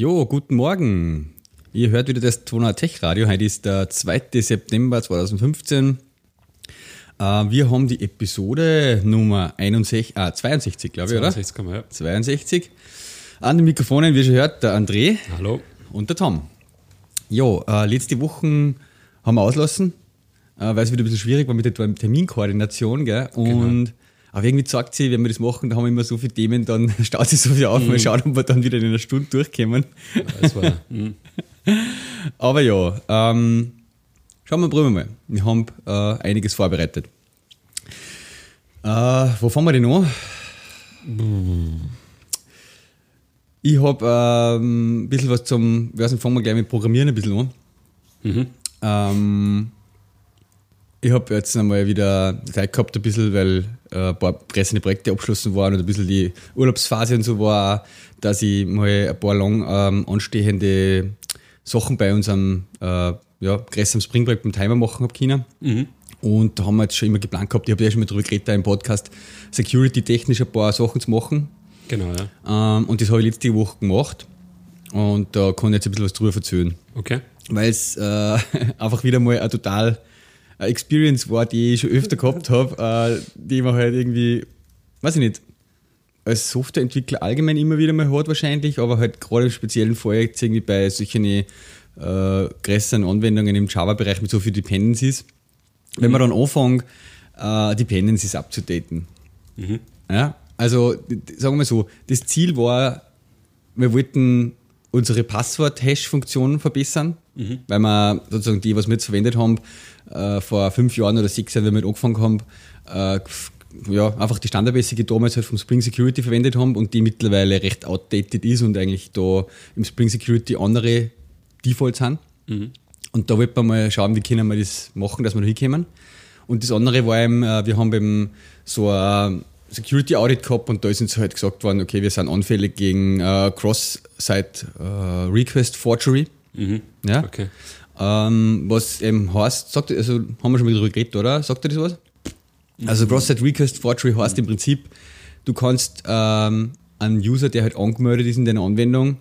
Jo, guten Morgen. Ihr hört wieder das Toner Tech Radio. Heute ist der 2. September 2015. Äh, wir haben die Episode Nummer 61, ah, 62, glaube ich, 62 kann man, ja. oder? 62. An den Mikrofonen, wie schon hört, der André Hallo. und der Tom. Jo, äh, letzte Wochen haben wir auslassen, äh, weil es wieder ein bisschen schwierig war mit der Terminkoordination, gell? Und aber irgendwie sagt sie, wenn wir das machen, da haben wir immer so viele Themen, dann staut sich so viel auf, mal schauen, ob wir dann wieder in einer Stunde durchkommen. War, mhm. Aber ja, ähm, schauen wir, probieren wir mal. Wir haben äh, einiges vorbereitet. Äh, wo fangen wir denn an? Ich habe ähm, ein bisschen was zum, ich weiß nicht, fangen wir gleich mit Programmieren ein bisschen an. Mhm. Ähm, ich habe jetzt einmal wieder Zeit gehabt, ein bisschen, weil äh, ein paar pressende Projekte abgeschlossen waren und ein bisschen die Urlaubsphase und so war, dass ich mal ein paar lang ähm, anstehende Sachen bei unserem äh, ja, größeren Springprojekt beim Timer machen habe können. Und da haben wir jetzt schon immer geplant gehabt, ich habe ja schon mal drüber geredet da im Podcast, security-technisch ein paar Sachen zu machen. Genau, ja. Ähm, und das habe ich letzte Woche gemacht. Und da kann ich jetzt ein bisschen was drüber erzählen Okay. weil es äh, einfach wieder mal eine total eine Experience war, die ich schon öfter gehabt habe, äh, die man halt irgendwie, weiß ich nicht, als Softwareentwickler allgemein immer wieder mal hat wahrscheinlich, aber halt gerade im speziellen Fall jetzt irgendwie bei solchen äh, größeren Anwendungen im Java-Bereich mit so viel Dependencies, wenn man dann anfängt, äh, Dependencies abzudaten. Ja, also sagen wir mal so, das Ziel war, wir wollten unsere Passwort-Hash-Funktion verbessern, weil wir sozusagen die, was wir jetzt verwendet haben, äh, vor fünf Jahren oder sechs Jahren, wenn wir mit angefangen haben, äh, ja, einfach die standardmäßige damals halt vom Spring Security verwendet haben und die mittlerweile recht outdated ist und eigentlich da im Spring Security andere Defaults sind. Und da wollten wir mal schauen, wie können wir das machen, dass wir da hinkommen. Und das andere war eben, äh, wir haben eben so ein Security Audit gehabt und da ist uns halt gesagt worden, okay, wir sind anfällig gegen äh, Cross-Site äh, Request Forgery. Ja? Okay. Ähm, was eben heißt, sagt, also haben wir schon mal drüber geredet, oder? Sagt ihr das was? Also Cross-Site Request Forgery heißt im Prinzip, du kannst ähm, einen User, der halt angemeldet ist in deiner Anwendung,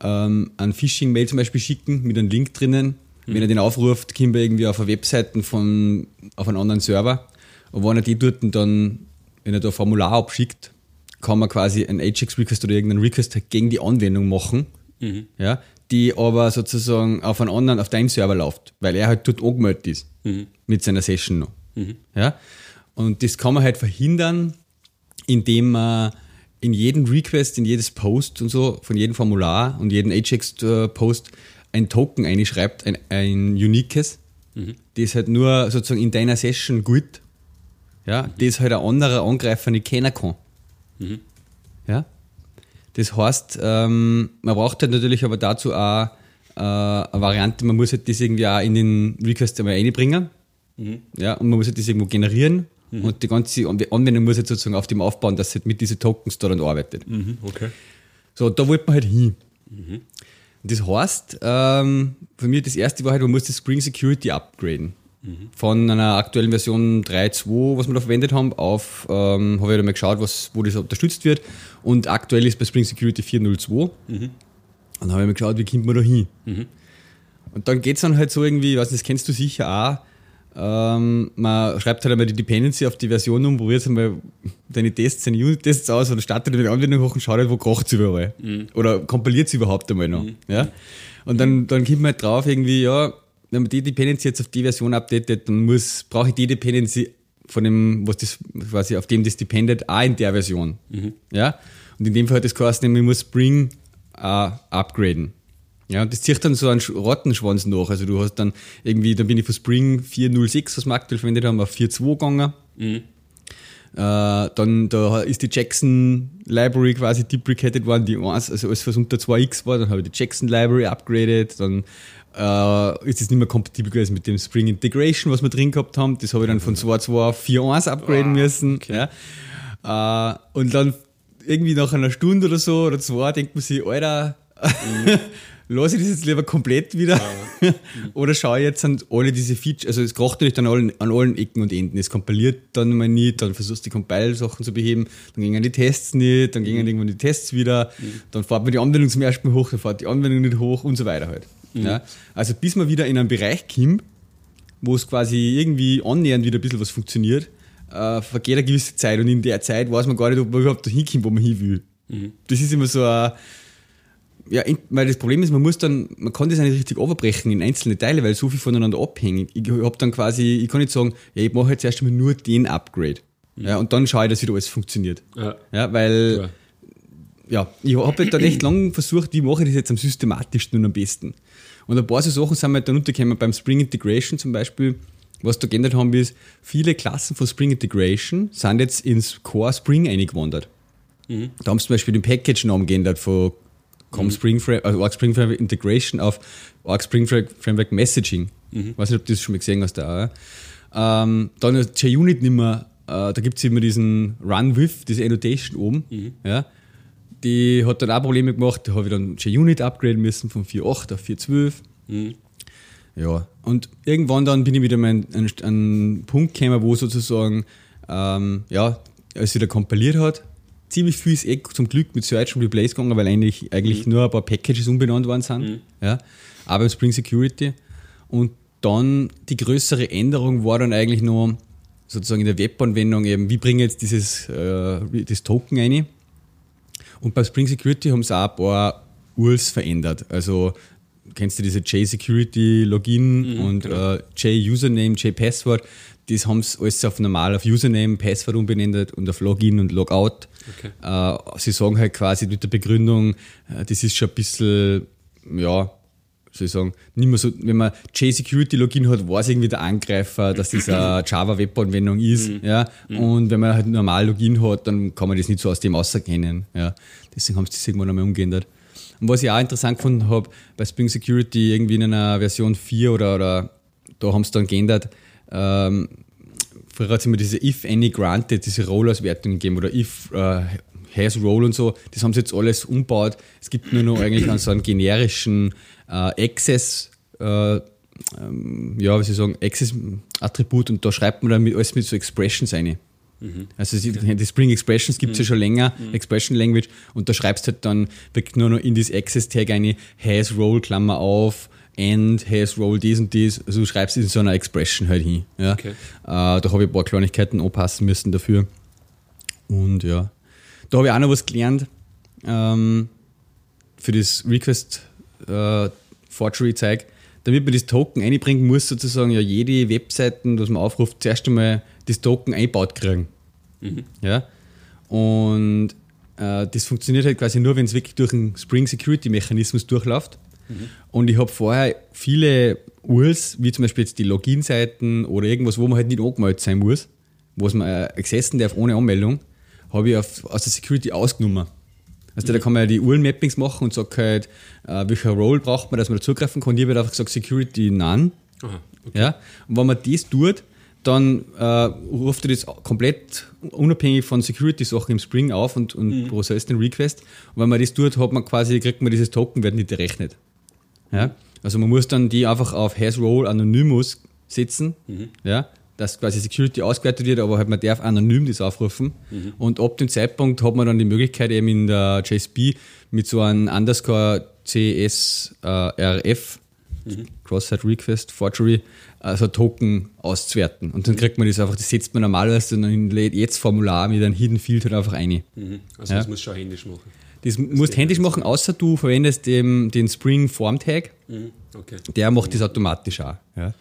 ähm, ein Phishing-Mail zum Beispiel schicken mit einem Link drinnen. Wenn er den aufruft, kommt er irgendwie auf eine Webseite von, auf einen anderen Server. Und wenn er die dort dann, wenn er da ein Formular abschickt, kann man quasi einen Ajax-Request oder irgendeinen Request halt gegen die Anwendung machen, ja, die aber sozusagen auf einen anderen, auf deinem Server läuft, weil er halt dort angemeldet ist mit seiner Session noch. Ja? Und das kann man halt verhindern, indem man in jeden Request, in jedes Post und so, von jedem Formular und jeden Ajax-Post ein Token einschreibt, ein, ein uniques, das halt nur sozusagen in deiner Session gilt, ja, das halt ein anderer Angreifer nicht kennen kann. Ja? Das heißt, ähm, man braucht halt natürlich aber dazu auch äh, eine Variante, man muss halt das irgendwie auch in den Request einmal reinbringen. Ja, und man muss halt das irgendwo generieren. Und die ganze Anw- Anwendung muss jetzt sozusagen auf dem aufbauen, dass es halt mit diesen Tokens da dann arbeitet. Mhm. Okay. So, da wollte man halt hin. Und das heißt, ähm, für mich das erste war halt, man muss das Spring Security upgraden. Von einer aktuellen Version 3.2, was wir da verwendet haben, auf, ähm, habe ich dann mal geschaut, was, wo das unterstützt wird. Und aktuell ist bei Spring Security 4.02. Und dann habe ich mal geschaut, wie kommt man da hin. Und dann geht es dann halt so irgendwie, ich weiß nicht, das kennst du sicher auch, ähm, man schreibt halt einmal die Dependency auf die Version um, probiert einmal deine Tests, deine Unit-Tests aus oder startet eine Anwendung hoch und schaut halt, wo kracht es überall. Oder kompiliert es überhaupt einmal noch. Ja? Und dann, dann kommt man halt drauf, irgendwie, ja, wenn man die Dependency jetzt auf die Version updatet, dann muss, brauche ich die Dependency von dem, was das quasi auf dem das dependet, auch in der Version. Ja? Und in dem Fall hat das geheißen, nämlich, ich muss Spring äh, upgraden. Ja, und das zieht dann so einen Sch- Rattenschwanz nach. Also du hast dann irgendwie, dann bin ich von Spring 4.06, was wir aktuell verwendet haben, auf 4.2 gegangen. Äh, dann da ist die Jackson Library quasi deprecated worden, die 1, also alles was unter 2x war, dann habe ich die Jackson Library upgraded, dann äh, ist es nicht mehr kompatibel gewesen mit dem Spring Integration, was wir drin gehabt haben. Das habe ich dann von 2.2 auf 4.1 upgraden müssen. Ja. Äh, und dann irgendwie nach einer Stunde oder so oder zwei denkt man sich, Alter, lasse ich das jetzt lieber komplett wieder oder schaue jetzt an alle diese Features, also es kocht natürlich dann an allen, an allen Ecken und Enden. Es kompiliert dann mal nicht, dann versuchst du die Compile-Sachen zu beheben, dann gingen die Tests nicht, dann gingen irgendwann die Tests wieder, dann fährt man die Anwendung zum ersten Mal hoch, dann fährt die Anwendung nicht hoch und so weiter halt. Ja? Also bis man wieder in einen Bereich kommt, wo es quasi irgendwie annähernd wieder ein bisschen was funktioniert, äh, vergeht eine gewisse Zeit und in der Zeit weiß man gar nicht, ob man überhaupt dahin kommt, wo man hin will. Das ist immer so ein, ja, weil das Problem ist, man muss dann, man kann das nicht richtig overbrechen in einzelne Teile, weil so viel voneinander abhängen. Ich habe dann quasi, ich kann nicht sagen, ja, ich mache jetzt erst einmal nur den Upgrade. Ja, und dann schaue ich, dass wieder alles funktioniert. Ja. Ja, weil, Klar. ja, ich habe halt dann echt lang versucht, wie mache ich das jetzt am systematischsten und am besten. Und ein paar so Sachen sind mir halt dann untergekommen, beim Spring Integration zum Beispiel, was da geändert haben, ist, viele Klassen von Spring Integration sind jetzt ins Core Spring eingewandert. Da haben sie zum Beispiel den Package-Namen geändert von Com Spring Framework, also Arc Spring Framework Integration auf Arc Spring Fra- Framework Messaging. Weiß nicht, ob du das schon mal gesehen hast da. Ähm, dann JUnit nicht mehr, äh, da gibt es immer diesen Run with, diese Annotation oben. Ja. Die hat dann auch Probleme gemacht, da habe ich dann JUnit upgraden müssen von 4.8 auf 4.12. Ja, und irgendwann dann bin ich wieder an einen Punkt gekommen, wo sozusagen, ähm, ja, als wieder kompiliert hat, ziemlich viel ist eh zum Glück mit Search und Replace gegangen, weil eigentlich, eigentlich nur ein paar Packages umbenannt worden sind. Ja, aber im Spring Security. Und dann die größere Änderung war dann eigentlich noch sozusagen in der Webanwendung eben, wie bringe ich jetzt dieses äh, das Token rein? Und bei Spring Security haben sie auch ein paar URLs verändert. Also kennst du diese J-Security-Login und äh, J-Username, J-Password. Das haben sie alles auf normal auf Username, Passwort umbenannt und auf Login und Logout. Okay. Äh, sie sagen halt quasi mit der Begründung, äh, das ist schon ein bisschen, ja, soll ich sagen, nicht mehr so, wenn man J-Security-Login hat, weiß irgendwie der Angreifer, dass das eine Java-Web-Anwendung ist. Ja? Und wenn man halt normal Login hat, dann kann man das nicht so aus dem auserkennen. Ja? Deswegen haben sie das irgendwann einmal umgeändert. Und was ich auch interessant gefunden habe, bei Spring Security irgendwie in einer Version 4 oder, oder da haben sie dann geändert, ähm, früher hat es immer diese if any granted, diese Roll-Auswertungen gegeben oder if äh, has roll und so, das haben sie jetzt alles umbaut. Es gibt nur noch eigentlich einen so einen generischen äh, Access, äh, ähm, ja, wie soll ich sagen, Access-Attribut und da schreibt man dann mit, alles mit so Expressions rein. Also die, Spring Expressions gibt es ja schon länger, Expression Language, und da schreibst halt dann wirklich nur noch in das Access-Tag eine has roll, Klammer auf, and has roll dies und dies, also du schreibst in so einer Expression halt hin. Ja. Okay. Äh, da habe ich ein paar Kleinigkeiten anpassen müssen dafür. Und ja, da habe ich auch noch was gelernt ähm, für das Request äh, Forgery Zeug. Damit man das Token einbringen muss, sozusagen ja jede Webseiten, was man aufruft, zuerst einmal das Token einbaut kriegen. Ja? Und äh, das funktioniert halt quasi nur, wenn es wirklich durch einen Spring Security Mechanismus durchläuft. Und ich habe vorher viele URLs, wie zum Beispiel jetzt die Login-Seiten oder irgendwas, wo man halt nicht angemeldet sein muss, was man äh, accessen darf ohne Anmeldung, habe ich auf, aus der Security ausgenommen. Also da kann man ja die URL-Mappings machen und sagt halt, äh, welcher Role braucht man, dass man da zugreifen kann. Ich habe halt einfach gesagt, Security none. Aha, okay. Ja? Und wenn man das tut, dann äh, ruft er das komplett unabhängig von Security-Sachen im Spring auf und, und prozesst den Request. Und wenn man das tut, hat man quasi, kriegt man dieses Token, wird nicht gerechnet. Ja? Also man muss dann die einfach auf hasRole Anonymous setzen, ja? Dass quasi Security ausgewertet wird, aber halt man darf anonym das aufrufen. Und ab dem Zeitpunkt hat man dann die Möglichkeit eben in der JSP mit so einem Underscore CSRF Cross-Site Request Forgery, also Token auszuwerten. Und dann kriegt man das einfach, das setzt man normalerweise in ein Jetzt-Formular mit einem Hidden Field halt einfach rein. Mhm. Also Ja. das muss schon händisch machen. Das musst du händisch machen, außer du verwendest den, den Spring Form Tag, Mhm. Okay. der macht das automatisch auch. Ja.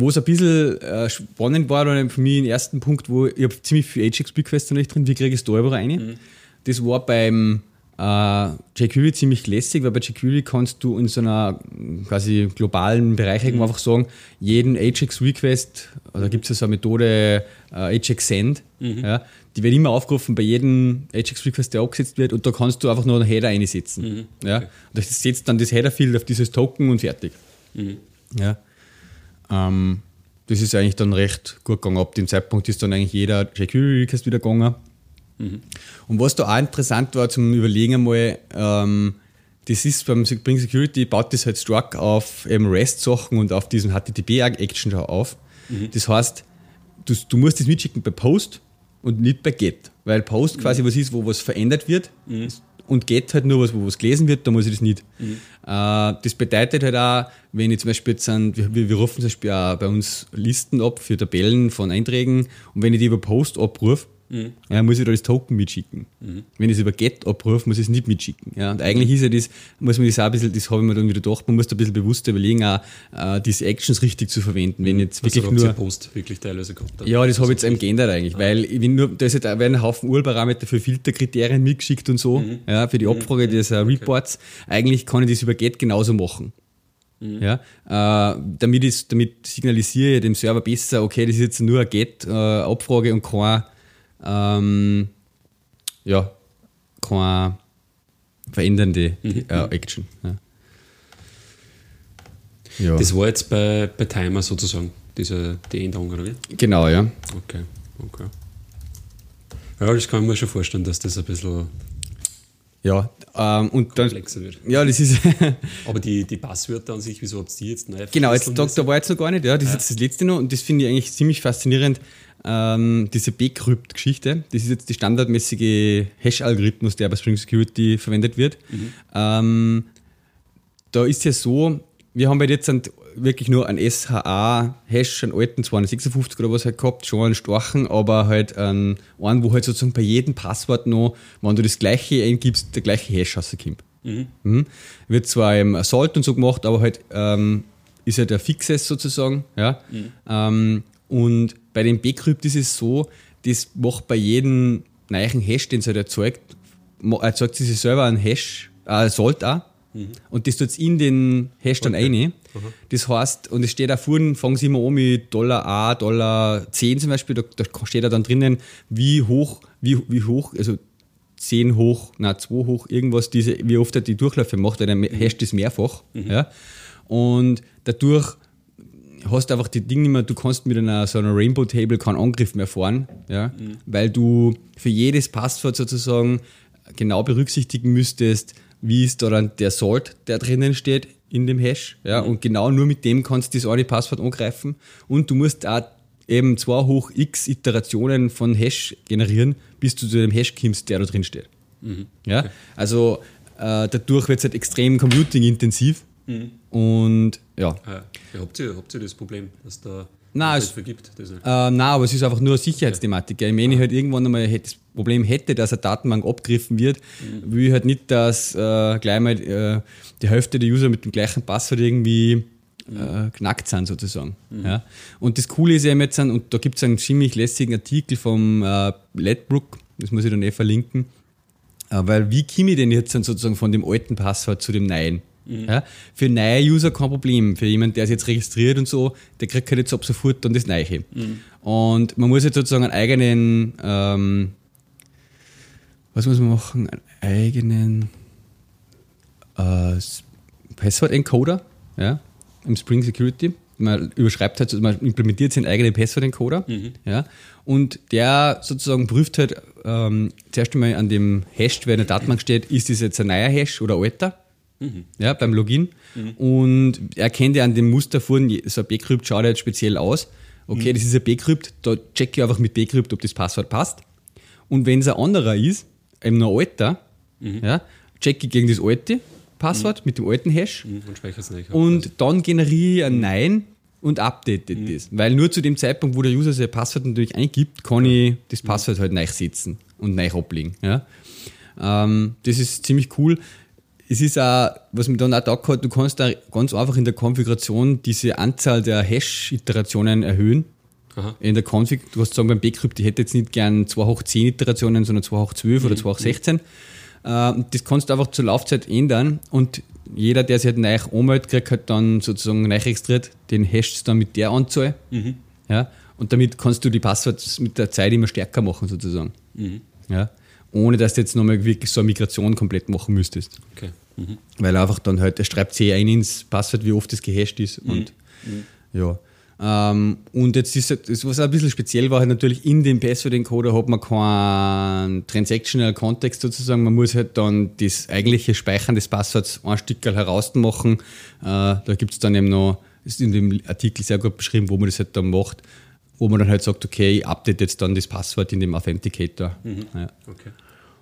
Wo es ein bisschen äh, spannend war, dann für mich den ersten Punkt, wo ich habe ziemlich viel Ajax-Requests nicht drin, wie kriege ich es da überall rein? Das war beim äh, jQuery ziemlich lässig, weil bei jQuery kannst du in so einer quasi globalen Bereich irgendwo einfach sagen, jeden Ajax-Request, also da gibt es ja so eine Methode äh, Ajax-Send, ja, die wird immer aufgerufen bei jedem Ajax-Request, der abgesetzt wird und da kannst du einfach nur einen Header einsetzen. Ja? Und das setzt dann das Header-Field auf dieses Token und fertig. Ja. Ähm, das ist eigentlich dann recht gut gegangen. Ab dem Zeitpunkt ist dann eigentlich jeder jQuery-Request wieder gegangen. Und was da auch interessant war zum Überlegen einmal, ähm, das ist beim Spring Security, baut das halt stark auf eben REST-Sachen und auf diesen HTTP-Action auf. Das heißt, du, du musst das mitschicken bei Post und nicht bei Get. Weil Post quasi was ist, wo was verändert wird und Get halt nur was, wo was gelesen wird, da muss ich das nicht. Äh, das bedeutet halt auch, wenn ich zum Beispiel jetzt an, wir, wir rufen zum Beispiel auch bei uns Listen ab für Tabellen von Einträgen und wenn ich die über Post abrufe, ja, muss ich da das Token mitschicken. Wenn ich es über Get abrufe, muss ich es nicht mitschicken. Ja, und eigentlich ist ja das, muss man das auch ein bisschen, das habe ich mir dann wieder gedacht, man muss da ein bisschen bewusster überlegen, auch äh, diese Actions richtig zu verwenden. Wenn jetzt Also wirklich ihr nur. Post wirklich teilweise dann. Ja, das habe ich jetzt eben geändert eigentlich, weil ich bin nur, da ist halt, werden ein Haufen Urparameter für Filterkriterien mitgeschickt und so, ja, für die Abfrage des äh, Reports. Eigentlich kann ich das über Get genauso machen. Ja, äh, damit, ich, damit signalisiere ich dem Server besser, okay, das ist jetzt nur eine Get-Abfrage und kein, ähm, ja, keine verändernde äh, Action. Ja. Ja. Das war jetzt bei, bei Timer sozusagen, diese, die Änderung, oder wie? genau, ja. Okay, okay. Ja, das kann ich mir schon vorstellen, dass das ein bisschen Ja, ähm, und dann, wird. ja, das ist, Aber die, die Passwörter an sich, wieso habt ihr die jetzt neu Genau, jetzt, da, da war jetzt noch gar nicht, ja, das ist jetzt das letzte noch und das finde ich eigentlich ziemlich faszinierend, ähm, diese Bcrypt-Geschichte. Das ist jetzt die standardmäßige Hash-Algorithmus, der bei Spring Security verwendet wird. Ähm, da ist ja so, wir haben halt jetzt wirklich nur einen SHA-Hash, einen alten 256 oder was halt gehabt, schon einen starken, aber halt einen, einen, wo halt sozusagen bei jedem Passwort noch, wenn du das gleiche eingibst, der gleiche Hash rauskommt. Mhm. Wird zwar im Assault und so gemacht, aber halt ähm, ist ja der Fixes sozusagen. Ja? Ähm, und bei dem Bcrypt ist es so, das macht bei jedem neuen Hash, den es halt erzeugt, erzeugt sie sich selber einen Hash, äh, Assault auch. Und das tut in den Hash dann rein. Das heißt, und es steht da vorne, fangen Sie immer an mit Dollar A, Dollar 10 zum Beispiel, da, da steht da dann drinnen, wie hoch, wie, wie hoch, also 10 hoch, na 2 hoch, irgendwas, diese, wie oft er die Durchläufe macht, weil der hasht das mehrfach. Ja? Und dadurch hast du einfach die Dinge nicht mehr, du kannst mit einer so einer Rainbow Table keinen Angriff mehr fahren, ja? weil du für jedes Passwort sozusagen genau berücksichtigen müsstest, wie ist da dann der Salt, der drinnen steht in dem Hash, ja? und genau nur mit dem kannst du das eine Passwort angreifen und du musst auch eben 2 hoch x Iterationen von Hash generieren, bis du zu dem Hash kommst, der da drin steht. Ja? Also äh, dadurch wird es halt extrem computing-intensiv und ja, Ah, ja, habt, ihr, habt ihr das Problem, dass da Nein, es- vergibt? Das nicht? Ähm, nein, aber es ist einfach nur eine Sicherheitsthematik. gell. Wenn ich halt irgendwann einmal das Problem hätte, dass eine Datenbank abgegriffen wird, will ich halt nicht, dass äh, gleich mal äh, die Hälfte der User mit dem gleichen Passwort irgendwie äh, knackt sind sozusagen. Ja? Und das Coole ist eben jetzt, und da gibt es einen ziemlich lässigen Artikel vom äh, Ledbrook, das muss ich dann eh verlinken, äh, weil wie komme ich denn jetzt sozusagen von dem alten Passwort zu dem neuen? Ja? Für neue User kein Problem. Für jemanden, der sich jetzt registriert und so, der kriegt halt jetzt ab sofort dann das Neue. Und man muss jetzt sozusagen einen eigenen, ähm, was muss man machen? Einen eigenen äh, Passwort-Encoder ja? im Spring Security. Man überschreibt halt, man implementiert seinen eigenen Passwort-Encoder. Ja? Und der sozusagen prüft halt ähm, zuerst einmal an dem Hash, der in der Datenbank steht, ist das jetzt ein neuer Hash oder alter? Ja, beim Login. Und er erkennt ja an dem Muster vorhin, so ein Bcrypt schaut ja jetzt speziell aus. Okay, das ist ein Bcrypt, da check ich einfach mit Bcrypt, ob das Passwort passt. Und wenn es ein anderer ist, eben noch alter, ja, check ich gegen das alte Passwort mit dem alten Hash Mhm, Und speichert es nicht. und dann generiere ich ein Nein und update das. Weil nur zu dem Zeitpunkt, wo der User sein Passwort natürlich eingibt, kann ich das Passwort halt neu setzen und neu ablegen. Ja? Ähm, das ist ziemlich cool. Es ist auch, was mir dann auch da hat, du kannst da ganz einfach in der Konfiguration diese Anzahl der Hash-Iterationen erhöhen. Aha. In der Config, du hast sagen beim Bcrypt, ich hätte jetzt nicht gern 2 hoch 10 Iterationen, sondern 2 hoch 12 oder 2 hoch 16. Ähm, das kannst du einfach zur Laufzeit ändern und jeder, der sich halt neu anmeldet, kriegt halt dann sozusagen neu registriert, den hashst dann mit der Anzahl. Ja? Und damit kannst du die Passworts mit der Zeit immer stärker machen, sozusagen. Ja? Ohne dass du jetzt nochmal wirklich so eine Migration komplett machen müsstest. Okay. Mhm. Weil einfach dann halt, er schreibt C ein ins Passwort, wie oft es gehasht ist. Und ja. Ähm, und jetzt ist es, das, was ein bisschen speziell war, halt natürlich in dem Password-Encoder hat man keinen Transactional Kontext sozusagen. Man muss halt dann das eigentliche Speichern des Passworts ein Stück heraus machen. Äh, da gibt es dann eben noch, ist in dem Artikel sehr gut beschrieben, wo man das halt dann macht, wo man dann halt sagt, okay, ich update jetzt dann das Passwort in dem Authenticator. Mhm. Ja. Okay.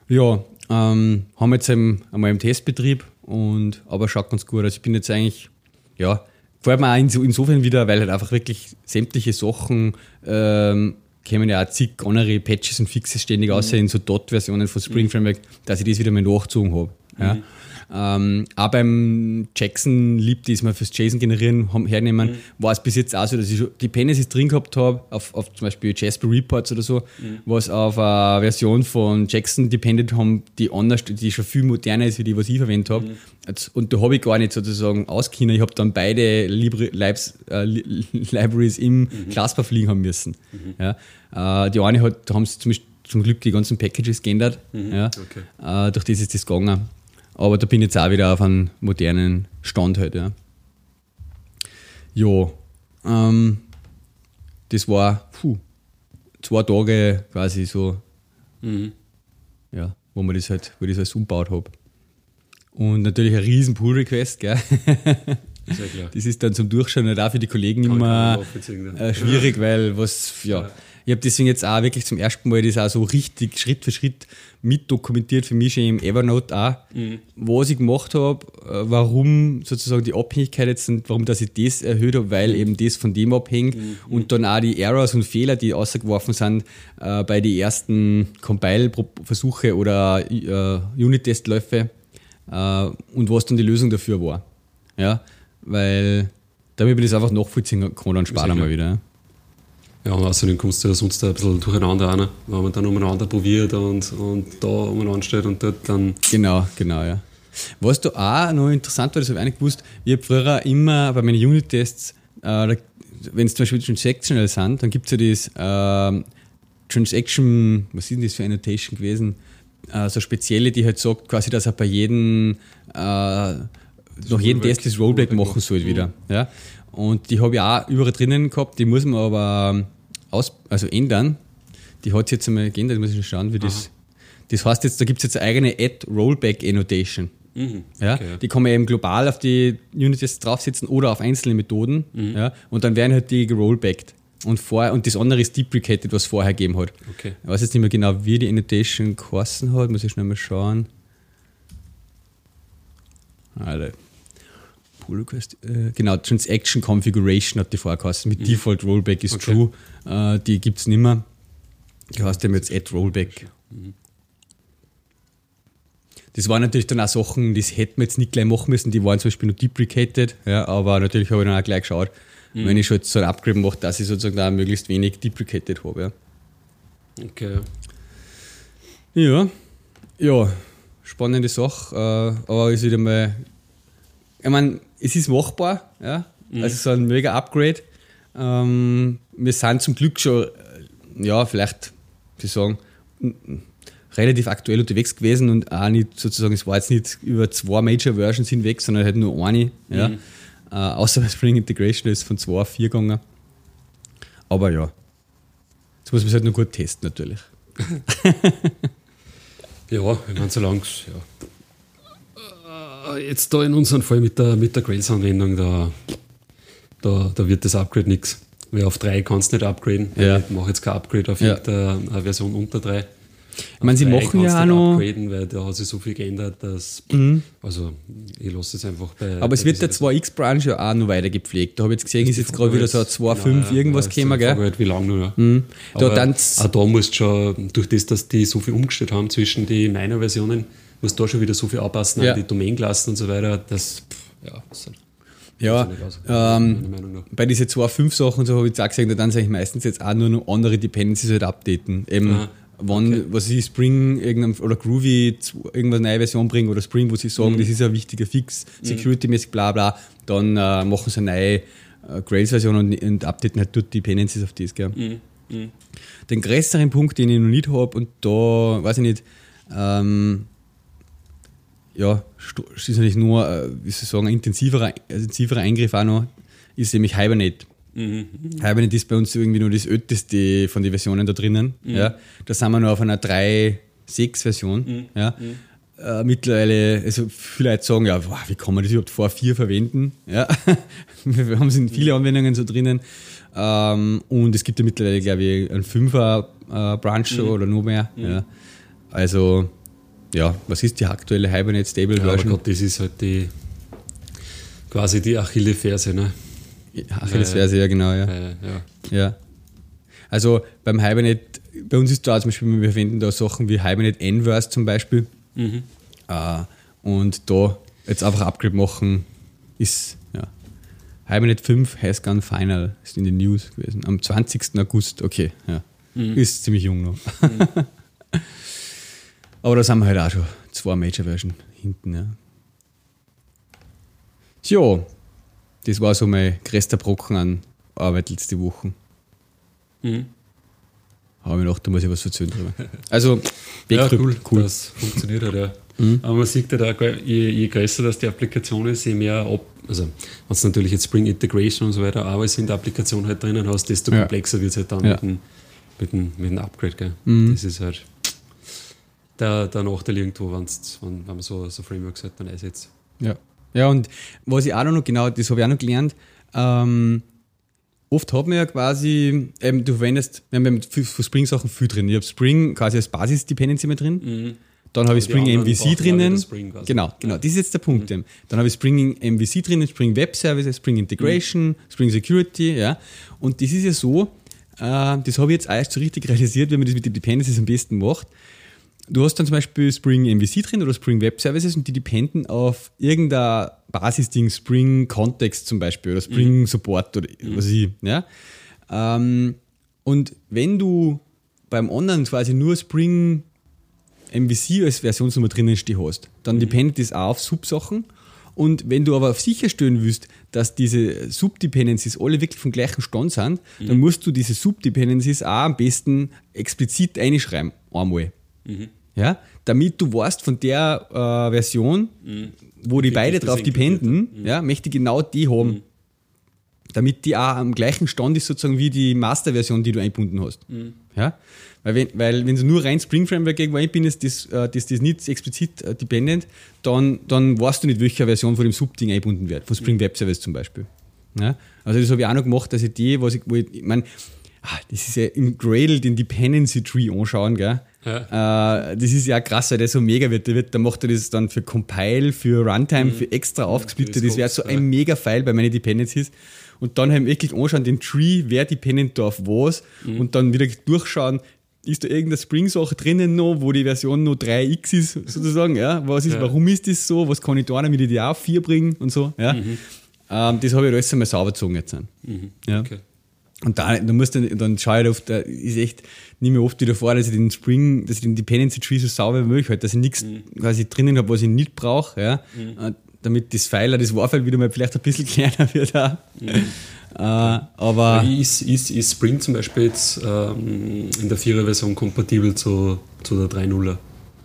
Ja, ähm, haben wir jetzt einmal im Testbetrieb und aber schaut ganz gut. Also ich bin jetzt eigentlich, ja, gefällt mir auch inso, insofern wieder, weil halt einfach wirklich sämtliche Sachen ähm, kämen ja auch zig andere Patches und Fixes ständig mhm. außer in so Dot-Versionen von Spring Framework, dass ich das wieder mal nachgezogen habe. Ja. Ähm, auch beim Jackson Lieb, die mal fürs JSON generieren haben, hernehmen, mhm. war es bis jetzt auch so, dass ich die Dependencies drin gehabt habe, auf, auf zum Beispiel Jasper Reports oder so, mhm. was auf eine Version von Jackson dependent haben, die anders, die schon viel moderner ist, wie die, was ich verwendet habe. Mhm. Und da habe ich gar nicht sozusagen auskennen. Ich habe dann beide Libri Libs, äh, Libraries im mhm. Classpath liegen haben müssen. Mhm. Ja. Äh, die eine hat, haben sie zum, zum Glück die ganzen Packages geändert. Mhm. Ja. Okay. Äh, durch das ist das gegangen. Aber da bin ich jetzt auch wieder auf einem modernen Stand halt, ja. Ja, ähm, das war puh, zwei Tage quasi so, mhm. ja, wo man das halt, wo ich das alles umgebaut habe. Und natürlich ein riesen Pull-Request, gell? Das ist dann zum Durchschauen halt auch für die Kollegen immer äh, schwierig, weil was, ja ich habe deswegen jetzt auch wirklich zum ersten Mal das auch so richtig Schritt für Schritt mit dokumentiert für mich schon im Evernote auch, mhm. was ich gemacht habe, äh, warum sozusagen die Abhängigkeit jetzt und warum dass ich das erhöht habe, weil eben das von dem abhängt mhm. und dann auch die Errors und Fehler, die ausgeworfen sind äh, bei den ersten Compile-Versuche oder äh, Unit-Testläufe äh, und was dann die Lösung dafür war. Ja, weil damit ich das einfach nachvollziehen kann, dann sparen wir wieder. Ja. Und außerdem kommst du ja sonst ein bisschen durcheinander rein, wenn man dann umeinander probiert und, und da umeinander steht und dort dann. Genau, genau, ja. Was da auch noch interessant war, das habe ich auch nicht gewusst, ich habe früher immer bei meinen Unit-Tests, äh, wenn es zum Beispiel Transactional sind, dann gibt es ja das äh, Transaction, was ist denn das für Annotation gewesen? Äh, so spezielle, die halt sagt, quasi, dass er bei jedem, äh, nach jedem Test das Rollback machen soll wieder. Ja? Und die habe ich auch überall drinnen gehabt, die muss man aber aus, also ändern. Die hat es jetzt einmal geändert, muss ich schauen, wie das. Das heißt jetzt, da gibt es jetzt eine eigene Add Rollback Annotation. Mhm. Ja, okay, ja. Die kann man eben global auf die Unities draufsetzen oder auf einzelne Methoden. Mhm. Ja, und dann werden halt die gerollbackt. Und, vor, und das andere ist deprecated, was vorher gegeben hat. Okay. Ich weiß jetzt nicht mehr genau, wie die Annotation geheißen hat, muss ich schnell mal schauen. Alter. Pull Request, äh, genau, Transaction Configuration hat die vorgeheißen. Mit mhm. Default Rollback ist okay. true. Äh, die gibt es nicht mehr. Die heißt ja jetzt Add Rollback. Mhm. Das waren natürlich dann auch Sachen, das hätten wir jetzt nicht gleich machen müssen, die waren zum Beispiel nur deprecated, ja, aber natürlich habe ich dann auch gleich geschaut, mhm. wenn ich schon so ein Upgrade mache, dass ich sozusagen da möglichst wenig deprecated habe. Ja. Okay. Ja, ja, spannende Sache, äh, aber ist wieder mal, ich meine, es ist machbar, ja, mhm. also so ein mega Upgrade. Ähm, wir sind zum Glück schon, äh, ja, vielleicht, wie sagen, relativ aktuell unterwegs gewesen und auch nicht sozusagen, es war jetzt nicht über zwei Major Versions hinweg, sondern halt nur eine. Ja. Mhm. Äh, außer bei Spring Integration ist von zwei auf vier gegangen. Aber ja, jetzt muss man es halt nur gut testen natürlich. ja, ich meine, solange ja. Äh, jetzt da in unserem Fall mit der, mit der Grails-Anwendung, da, da, da wird das Upgrade nichts. Weil auf 3 kannst du nicht upgraden. Ja. Ich mache jetzt kein Upgrade auf ja. eine Version unter 3. Ich meine, sie machen ja auch noch. Upgraden, weil da hat sich so viel geändert, dass. Mhm. Also, ich lasse es einfach bei. Aber es wird der 2x-Branch ja auch noch weiter gepflegt. Da habe ich jetzt gesehen, ist jetzt gerade wieder so 2.5 genau, irgendwas ja, gekommen, gell? Halt, wie lange noch, ja. Mhm. Da dann auch da musst du schon, durch das, dass die so viel umgestellt haben zwischen den meiner Du da schon wieder so viel anpassen ja. an die Domainklassen und so weiter. Das, ja, das ja, ähm, bei diesen 2.5 Sachen so habe ich jetzt auch gesagt, da dann sage ich meistens jetzt auch nur noch andere Dependencies halt updaten. Eben, Aha, wann, okay. was ich Spring oder Groovy irgendwas neue Version bringen oder Spring, wo sie sagen, mhm. das ist ein wichtiger Fix, mhm. security-mäßig, bla bla, dann äh, machen sie eine neue äh, Grails-Version und, und updaten halt dort die Dependencies auf das. Gell. Mhm. mhm. Den größeren Punkt, den ich noch nicht habe, und da weiß ich nicht, ähm, ja, ist natürlich nur, äh, wie soll ich sagen, ein intensiverer, intensiverer Eingriff auch noch, ist nämlich Hibernate. Mhm. Hibernate ist bei uns irgendwie nur das älteste von den Versionen da drinnen. Mhm. Ja. Da sind wir noch auf einer 3.6-Version. Mhm. Ja. Mhm. Äh, mittlerweile, also viele Leute sagen, ja, wow, wie kann man das überhaupt vor 4 verwenden? Ja. wir haben es in viele Anwendungen so drinnen. Ähm, und es gibt ja mittlerweile, glaube ich, einen 5er äh, Branch mhm. oder nur mehr. Mhm. Ja. Also, ja, was ist die aktuelle Hibernate Stable Version? Ja, Gott, das ist halt die quasi die Achillesferse, ne? Achillesferse, ja, genau, ja. Äh, ja. ja. Also beim Hibernate, bei uns ist da zum Beispiel, wir verwenden da Sachen wie Hibernate Inverse zum Beispiel. Mhm. Uh, und da jetzt einfach Upgrade machen, ist, ja. Hibernate 5 Has Gone Final ist in den News gewesen. Am 20. August, okay, ja. Mhm. Ist ziemlich jung noch. Mhm. Aber da sind wir halt auch schon zwei Major Version hinten, ja. Ja, das war so mein größter Brocken an Arbeit letzte Woche. Mhm. Habe ich gedacht, da muss ich was erzählen drüber. Also, ja, cool, cool. Das funktioniert halt, ja. Mhm. Aber man sieht ja halt da, je, je größer das die Applikation ist, je mehr, ab, also wenn du natürlich jetzt Spring Integration und so weiter alles in der Applikation halt drinnen hast, desto komplexer wird es halt dann ja. mit, dem, mit, dem, mit dem Upgrade. Gell? Mhm. Das ist halt der, der Nachteil irgendwo, wenn, wenn man so, so Frameworks halt dann einsetzt. Ja. Ja, und was ich auch noch genau, das habe ich auch noch gelernt, ähm, oft hat man ja quasi, ähm, du verwendest, wir haben für, für Spring-Sachen viel drin. Ich habe Spring quasi als Basis-Dependency mit drin. Mhm. Dann habe ich Spring MVC drinnen. Spring genau, genau, ja. das ist jetzt der Punkt. Mhm. Dann habe ich Spring MVC drinnen, Spring Web Services, Spring Integration, mhm. Spring Security, ja. Und das ist ja so, äh, das habe ich jetzt erst so richtig realisiert, wenn man das mit den Dependencies am besten macht. Du hast dann zum Beispiel Spring MVC drin oder Spring Web Services und die dependen auf irgendein Basisding, Spring Context zum Beispiel oder Spring mhm. Support oder mhm. was ich. Ja? Ähm, und wenn du beim anderen quasi nur Spring MVC als Versionsnummer drinnen stehen hast, dann mhm. dependet das auch auf Subsachen. Und wenn du aber auf sicherstellen willst, dass diese Subdependencies alle wirklich vom gleichen Stand sind, mhm. dann musst du diese Subdependencies auch am besten explizit einschreiben. Einmal. Mhm. Ja, damit du weißt, von der äh, Version, mhm. wo die beide drauf dependen, mhm. ja, möchte ich genau die haben. Mhm. Damit die auch am gleichen Stand ist, sozusagen wie die Master-Version, die du eingebunden hast. Mhm. Ja? Weil wenn, weil wenn du nur rein Spring Framework irgendwo einbindest, das, äh, das, das nicht explizit äh, dependent, dann, dann weißt du nicht, welche Version von dem Subding eingebunden wird, von Spring mhm. Web Service zum Beispiel. Ja? Also das habe ich auch noch gemacht, dass ich die, was ich, wo ich, ich meine, das ist ja im Gradle den Dependency Tree anschauen, gell? Ja. Äh, das ist ja krass, weil der so mega wird. Der, wird, da macht er das dann für Compile, für Runtime, mhm. für extra aufgesplittet. Das wäre so ein mega File bei meinen Dependencies. Und dann halt wirklich anschauen, den Tree, wer dependent da auf was mhm. und dann wieder durchschauen, ist da irgendeine Spring-Sache drinnen noch, wo die Version noch 3x ist, sozusagen, ja? Was ist, ja. warum ist das so? Was kann ich da, auch auf 4 bringen und so, ja? Mhm. Ähm, das habe ich alles einmal sauber gezogen jetzt. Mhm. Ja? Okay. Und da, da musst du, dann schaue ich auf, da ist echt, nicht mehr oft wieder vor, dass ich den Spring, dass ich den Dependency Tree so sauber wie möglich halte, dass ich nichts mhm. quasi drinnen habe, was ich nicht brauche, ja, mhm. Äh, damit das Pfeiler, das Warfile wieder mal vielleicht ein bisschen kleiner wird auch. Mhm. Äh, aber ist, ist, ist Spring zum Beispiel jetzt ähm, in der 4er-Version kompatibel zu, zu der 3.0er?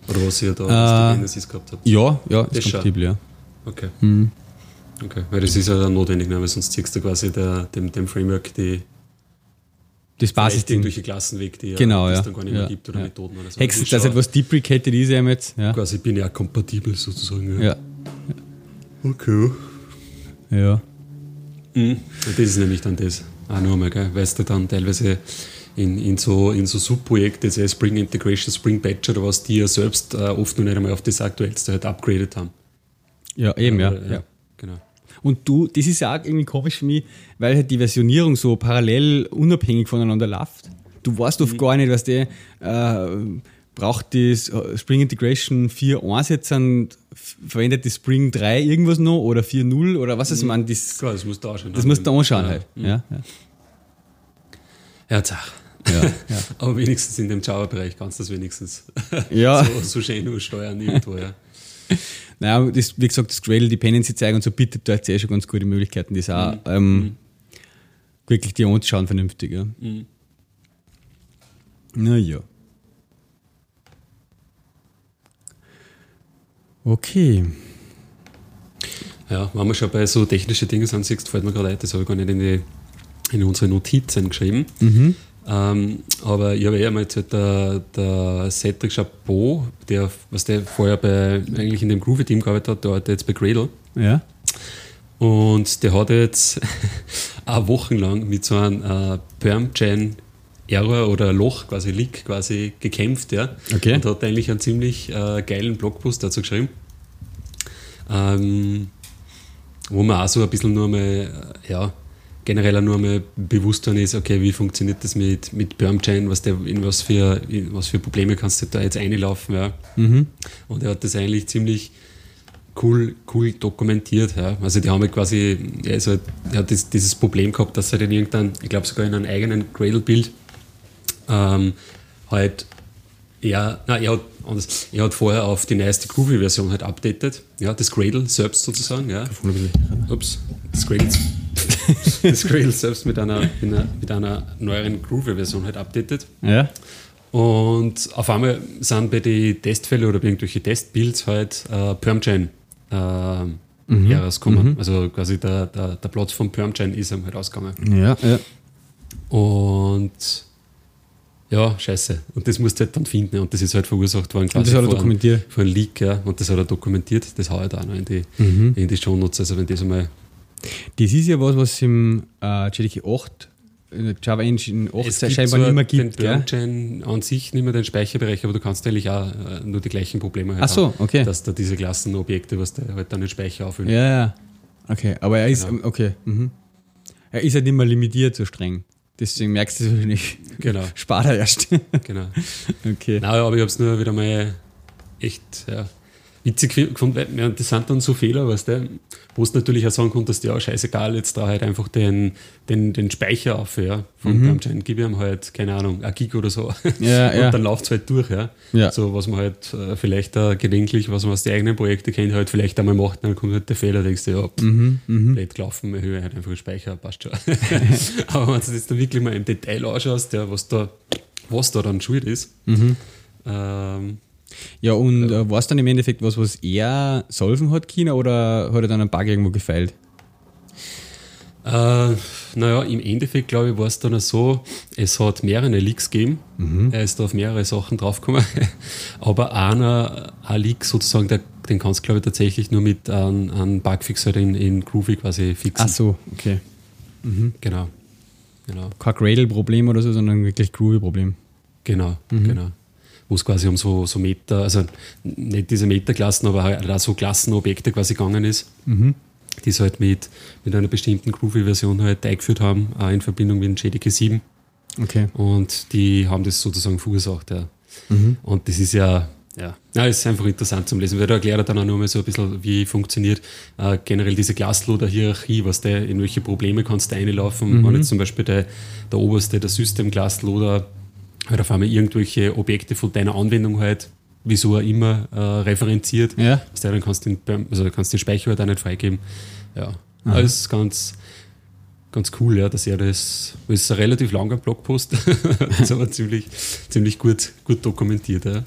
Oder was ihr da äh, als Genesis gehabt habt? Ja, ja, ist das kompatibel, ja. Okay. Mhm. Okay, weil das ist ja dann notwendig, ne? weil sonst ziehst du quasi der, dem, dem Framework die das Basisding. durch die Klassenweg, die genau, ja, es dann gar nicht mehr gibt oder ja. Methoden oder so. Hexen, das etwas deprecated ist ja jetzt. Ja. Quasi binär-kompatibel sozusagen. Ja. Okay. Ja. Mhm. Und das ist nämlich dann das. Auch nur mal, gell? weißt du dann teilweise in, in so, in so Subprojekte, sei Spring Integration, Spring Batch oder was, die ja selbst äh, oft noch nicht einmal auf das aktuellste halt upgraded haben. Ja, eben, ja. ja. ja. Genau. Und du, das ist ja auch irgendwie komisch für mich, weil halt die Versionierung so parallel unabhängig voneinander läuft. Du weißt oft mhm. gar nicht, was der äh, braucht das äh, Spring Integration 4.1 jetzt verwendet die Spring 3 irgendwas noch oder 4.0 oder was ist mhm. man das Klar, das musst du anschauen. Das musst du anschauen ja. halt. Mhm. Ja, ja. ja zach. Ja, ja. Aber wenigstens in dem Java-Bereich kannst du das wenigstens ja. so, so schön steuern irgendwo, ja. Naja, das, wie gesagt, das Gradle Dependency zeigen und so bietet dort sehr schon ganz gute Möglichkeiten, das auch mhm. ähm, mhm. wirklich dir anzuschauen, vernünftig. Ja. Mhm. Naja. Okay. Ja, wenn wir schon bei so technischen Dingen sind, siehst, fällt mir gerade ein, das habe ich gar nicht in die, in unsere Notizen geschrieben. Ähm, aber ich habe eher mal jetzt halt der, der Cedric Chapeau, der, was der vorher bei, eigentlich in dem Groovy-Team gearbeitet hat, der arbeitet jetzt bei Gradle. Ja. Und der hat jetzt auch wochenlang mit so einem äh, Perm-Chain Error oder Loch, quasi Leak, quasi gekämpft, ja. Okay. Und hat eigentlich einen ziemlich äh, geilen Blogpost dazu geschrieben. Ähm, wo man auch so ein bisschen nur mal, äh, ja, generell nur mal bewusst dann ist, okay, wie funktioniert das mit, mit Perm-Chain, was, der, in was, für, in was für Probleme kannst du da jetzt einlaufen, ja. Und er hat das eigentlich ziemlich cool, cool dokumentiert. Ja. Also die haben halt quasi, er, ist halt, er hat das, dieses Problem gehabt, dass er in irgendein, ich glaube sogar in einem eigenen Gradle-Bild ähm, halt er, nein, er, hat, anders, er hat vorher auf die neueste Groovy-Version halt updated, ja, das Gradle selbst sozusagen, ja. Ups, das Gradle, das Gradle selbst mit einer, mit einer, mit einer neueren Groovy-Version halt updated. Ja. Und auf einmal sind bei den Testfällen oder bei irgendwelchen Testbuilds halt äh, Permchain äh, Errors kommen. Also quasi der, der, der Platz von Permchain ist ihm halt ausgegangen. Ja. ja. Und ja, scheiße. Und das musst du halt dann finden. Und das ist halt verursacht worden Und das hat er dokumentiert. von einem Leak. Ja. Und das hat er dokumentiert. Das hau ich da auch noch in die, Mhm. in die Shownotes. Also wenn das einmal Das ist ja was, was im äh, JDK 8, in der Java Engine 8 Es gibt scheinbar nicht mehr den gibt. Gell? Permchain an sich nicht mehr den Speicherbereich, aber du kannst eigentlich auch äh, nur die gleichen Probleme halt Ach so, haben, okay. Dass da diese Klassenobjekte, was der halt dann den Speicher auffüllen. Ja, ja. Okay, aber er ist, Genau. okay. Mhm. Er ist halt nicht mehr limitiert so streng. Deswegen merkst du es nicht. Genau, Spart er erst. genau. okay. Nein, aber ich habe es nur wieder mal echt ja, witzig gefunden, weil ja, das sind dann so Fehler, weißt du, wo du natürlich auch sagen konntest, ja, scheißegal, jetzt da halt einfach den, den, den Speicher auf, ja, von mhm. Permchain, gib ihm halt, keine Ahnung, ein Gig oder so. Ja, und ja. dann läuft es halt durch, ja. Ja. So, was man halt äh, vielleicht äh, gelegentlich, was man aus den eigenen Projekten kennt, halt vielleicht einmal macht, dann kommt halt der Fehler, denkst du, ja, pff, Mhm, blöd gelaufen, höre halt einfach den Speicher, passt schon. Aber wenn du das dann wirklich mal im Detail anschaust, ja, was da, was da dann schuld ist, Mhm. ähm, Ja, und äh, war es dann im Endeffekt was, was er solven hat, China, oder hat er dann ein Bug irgendwo gefeilt? Äh, naja, im Endeffekt glaube ich war es dann so, es hat mehrere Leaks gegeben. Er ist da auf mehrere Sachen draufgekommen. Aber einer, ein Leak sozusagen, der, den kannst du glaube ich tatsächlich nur mit einem, einem Bugfix halt in, in Groovy quasi fixen. Ach so, okay. Genau. Genau, Kein Gradle-Problem oder so, sondern wirklich Groovy-Problem. genau, genau. Wo es quasi um so, so Meta, also nicht diese Meta-Klassen, aber halt auch so Klassenobjekte quasi gegangen ist. die es halt mit, mit einer bestimmten Groovy-Version halt eingeführt haben, auch in Verbindung mit dem JDK 7. Okay. Und die haben das sozusagen verursacht, ja. Und das ist ja, ja, ja, ist einfach interessant zum Lesen, weil da erklärt er dann auch nochmal so ein bisschen, wie funktioniert äh, generell diese Glasloader-Hierarchie, was der, in welche Probleme kannst du einlaufen, wenn jetzt zum Beispiel der, der oberste, der System-Glasloader halt auf einmal irgendwelche Objekte von deiner Anwendung halt, wieso er immer äh, referenziert, Ja. was der dann kannst du den, also kannst den Speicher halt auch nicht freigeben. Ja, alles ganz, ganz cool, ja, dass er das, das ist ein relativ langer Blogpost, das ist aber ziemlich, ziemlich gut, gut dokumentiert. Ja.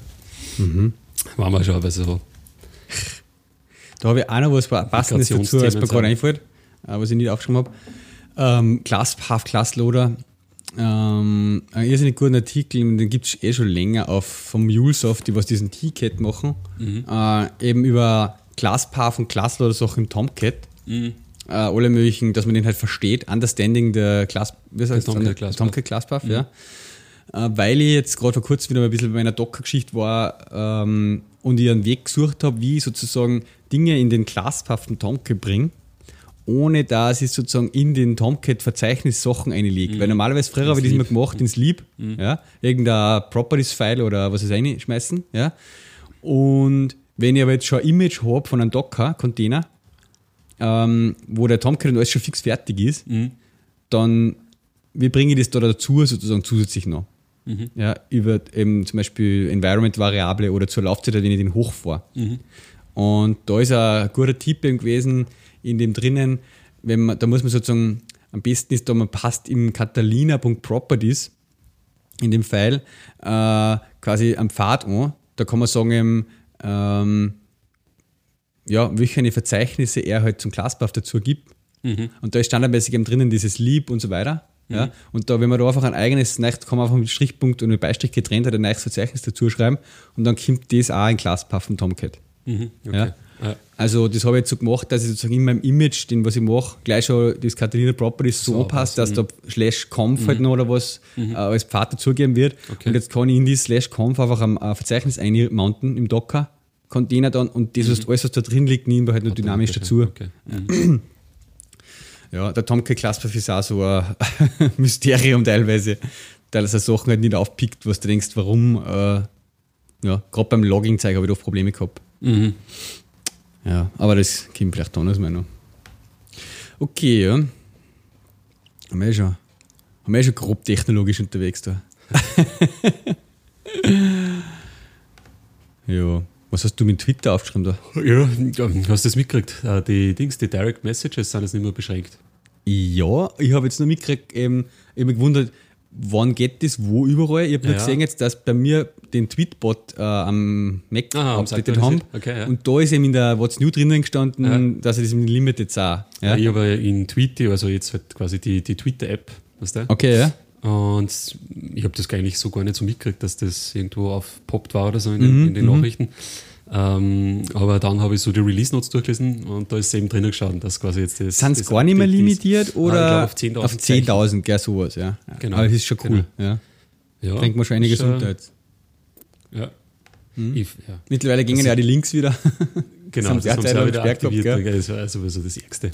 War mal schon, also so. Da habe ich auch noch was Passendes dazu, als mir gerade einfällt, äh, was ich nicht aufgeschrieben habe. Ähm, Class, Half Class Loader. Ähm, einen irrsinnig guten Artikel, den gibt es eh schon länger auf vom MuleSoft, die was diesen T-Cat machen. Äh, eben über Classpath und Classloader Sachen im Tomcat. Äh, alle möglichen, dass man den halt versteht. Understanding der Class, wie heißt Tomcat? Classpath. Tomcat Classpath, ja. Äh, weil ich jetzt gerade vor kurzem wieder mal ein bisschen bei meiner Docker-Geschichte war ähm, und ich einen Weg gesucht habe, wie ich sozusagen Dinge in den Classpath von Tomcat bringe, ohne dass ich sozusagen in den Tomcat-Verzeichnis Sachen einlege. Weil normalerweise früher habe ich das immer gemacht ins Sleep, ja, irgendein Properties-File oder was ist reinschmeißen, ja. Und wenn ich aber jetzt schon ein Image habe von einem Docker-Container, ähm, wo der Tomcat und alles schon fix fertig ist, dann wie bringe ich das da dazu sozusagen zusätzlich noch? Ja, über eben zum Beispiel Environment-Variable oder zur Laufzeit, wenn ich den hochfahre. Und da ist ein guter Tipp eben gewesen, in dem drinnen, wenn man, da muss man sozusagen, am besten ist da, man passt im Catalina.properties in dem File äh, quasi am Pfad an. Da kann man sagen, eben, ähm, ja, welche Verzeichnisse er halt zum Classpath dazu gibt. Und da ist standardmäßig eben drinnen dieses Leap und so weiter. Ja? Und da, wenn man da einfach ein eigenes, kann man einfach mit Strichpunkt und mit Beistrich getrennt hat, ein neues Verzeichnis dazu schreiben und dann kommt das auch in Classpath von Tomcat. Mhm, okay. Ja? Also das habe ich jetzt so gemacht, dass ich sozusagen in meinem Image, den was ich mache, gleich schon das Catalina Properties so, So passt, dass da slash conf halt noch oder was äh, als Pfad dazugeben wird. Okay. Und jetzt kann ich in die slash conf einfach ein, ein Verzeichnis einmounten im Docker, Container dann und das, was alles, was da drin liegt, nehmen wir halt noch dynamisch dazu. Okay. Mhm. Ja, der Tomcat Classpath ist auch so ein Mysterium teilweise, weil er Sachen halt nicht aufpickt, was du denkst, warum. Äh, ja, gerade beim Logging-Zeig habe ich oft Probleme gehabt. Mhm. Ja, aber das kommt vielleicht anders mal noch. Okay, ja. Haben wir eh schon, haben wir eh schon grob technologisch unterwegs da. ja. Was hast du mit Twitter aufgeschrieben da? Ja, hast du das mitgekriegt? Äh, Die Dings, die Direct Messages sind jetzt nicht mehr beschränkt. Ja, ich habe jetzt noch mitgekriegt, ähm, ich habe mich gewundert, wann geht das, wo überall. Ich habe nur Ja. gesehen jetzt, dass bei mir den Tweetbot äh, am Mac Aha, updated haben. Okay, ja. Und da ist eben in der What's New drinnen gestanden, Ja. dass er das mit Limited sah. Ja? Ich habe in Tweety, also jetzt halt quasi die, die Twitter-App, weißt du? Okay, ja. Und ich habe das eigentlich so gar nicht so mitgekriegt, dass das irgendwo aufpoppt war oder so in, den- in den Nachrichten. Ähm, aber dann habe ich so die Release-Notes durchgelesen und da ist eben drinnen gestanden, dass quasi jetzt das. Sind es gar nicht mehr limitiert oder auf 10.000 auf 10.000, gell, sowas, ja. Genau, Aber das ist schon cool, genau. ja. Ja, Bringt man schon einiges ist, äh. Ja. Hm? Ich, ja. Mittlerweile gingen ja die Links wieder. Genau, das haben sie auch wieder gesperrt gehabt, aktiviert. gell? Das war sowieso das Ärgste.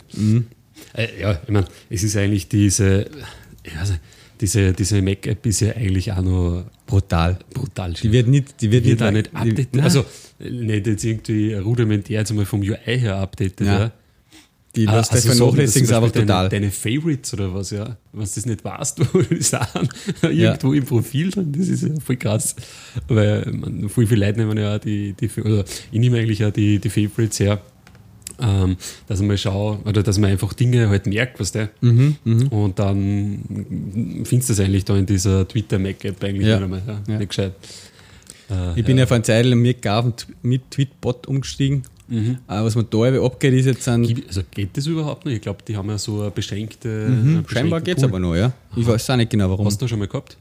Äh, ja, ich meine, es ist eigentlich diese, also diese, diese Mac-App ist ja eigentlich auch noch Brutal. brutal. Die wird nicht, die wird, wird auch nicht die- updaten. Also nicht jetzt irgendwie rudimentär jetzt einmal vom UI her updated. Ja. Ja. die Ah, also so, vernachlässigen sie zum aber Beispiel total. Deine, deine Favorites oder was, ja. Wenn du das nicht weißt, wo die sind, irgendwo im Profil drin, das ist ja voll krass. Weil man, voll viele Leute nehmen ja auch die, die oder ich nehme eigentlich auch die, die Favorites her. Ähm, dass man mal schaut, oder dass man einfach Dinge halt merkt, was der. Mhm, Und dann findest du das eigentlich da in dieser Twitter-Mac-App eigentlich Ja. einmal. Ja, Ja. Nicht gescheit. Äh, Ich bin ja vor einer Zeit lang mit mit Tweetbot umgestiegen. Mhm. Aber was mir da eben abgeht, ist jetzt ein. Also geht das überhaupt noch? Ich glaube, die haben ja so eine beschränkte. Mhm, scheinbar geht es aber noch, ja. Ich weiß auch nicht genau warum. Hast du noch schon mal gehabt?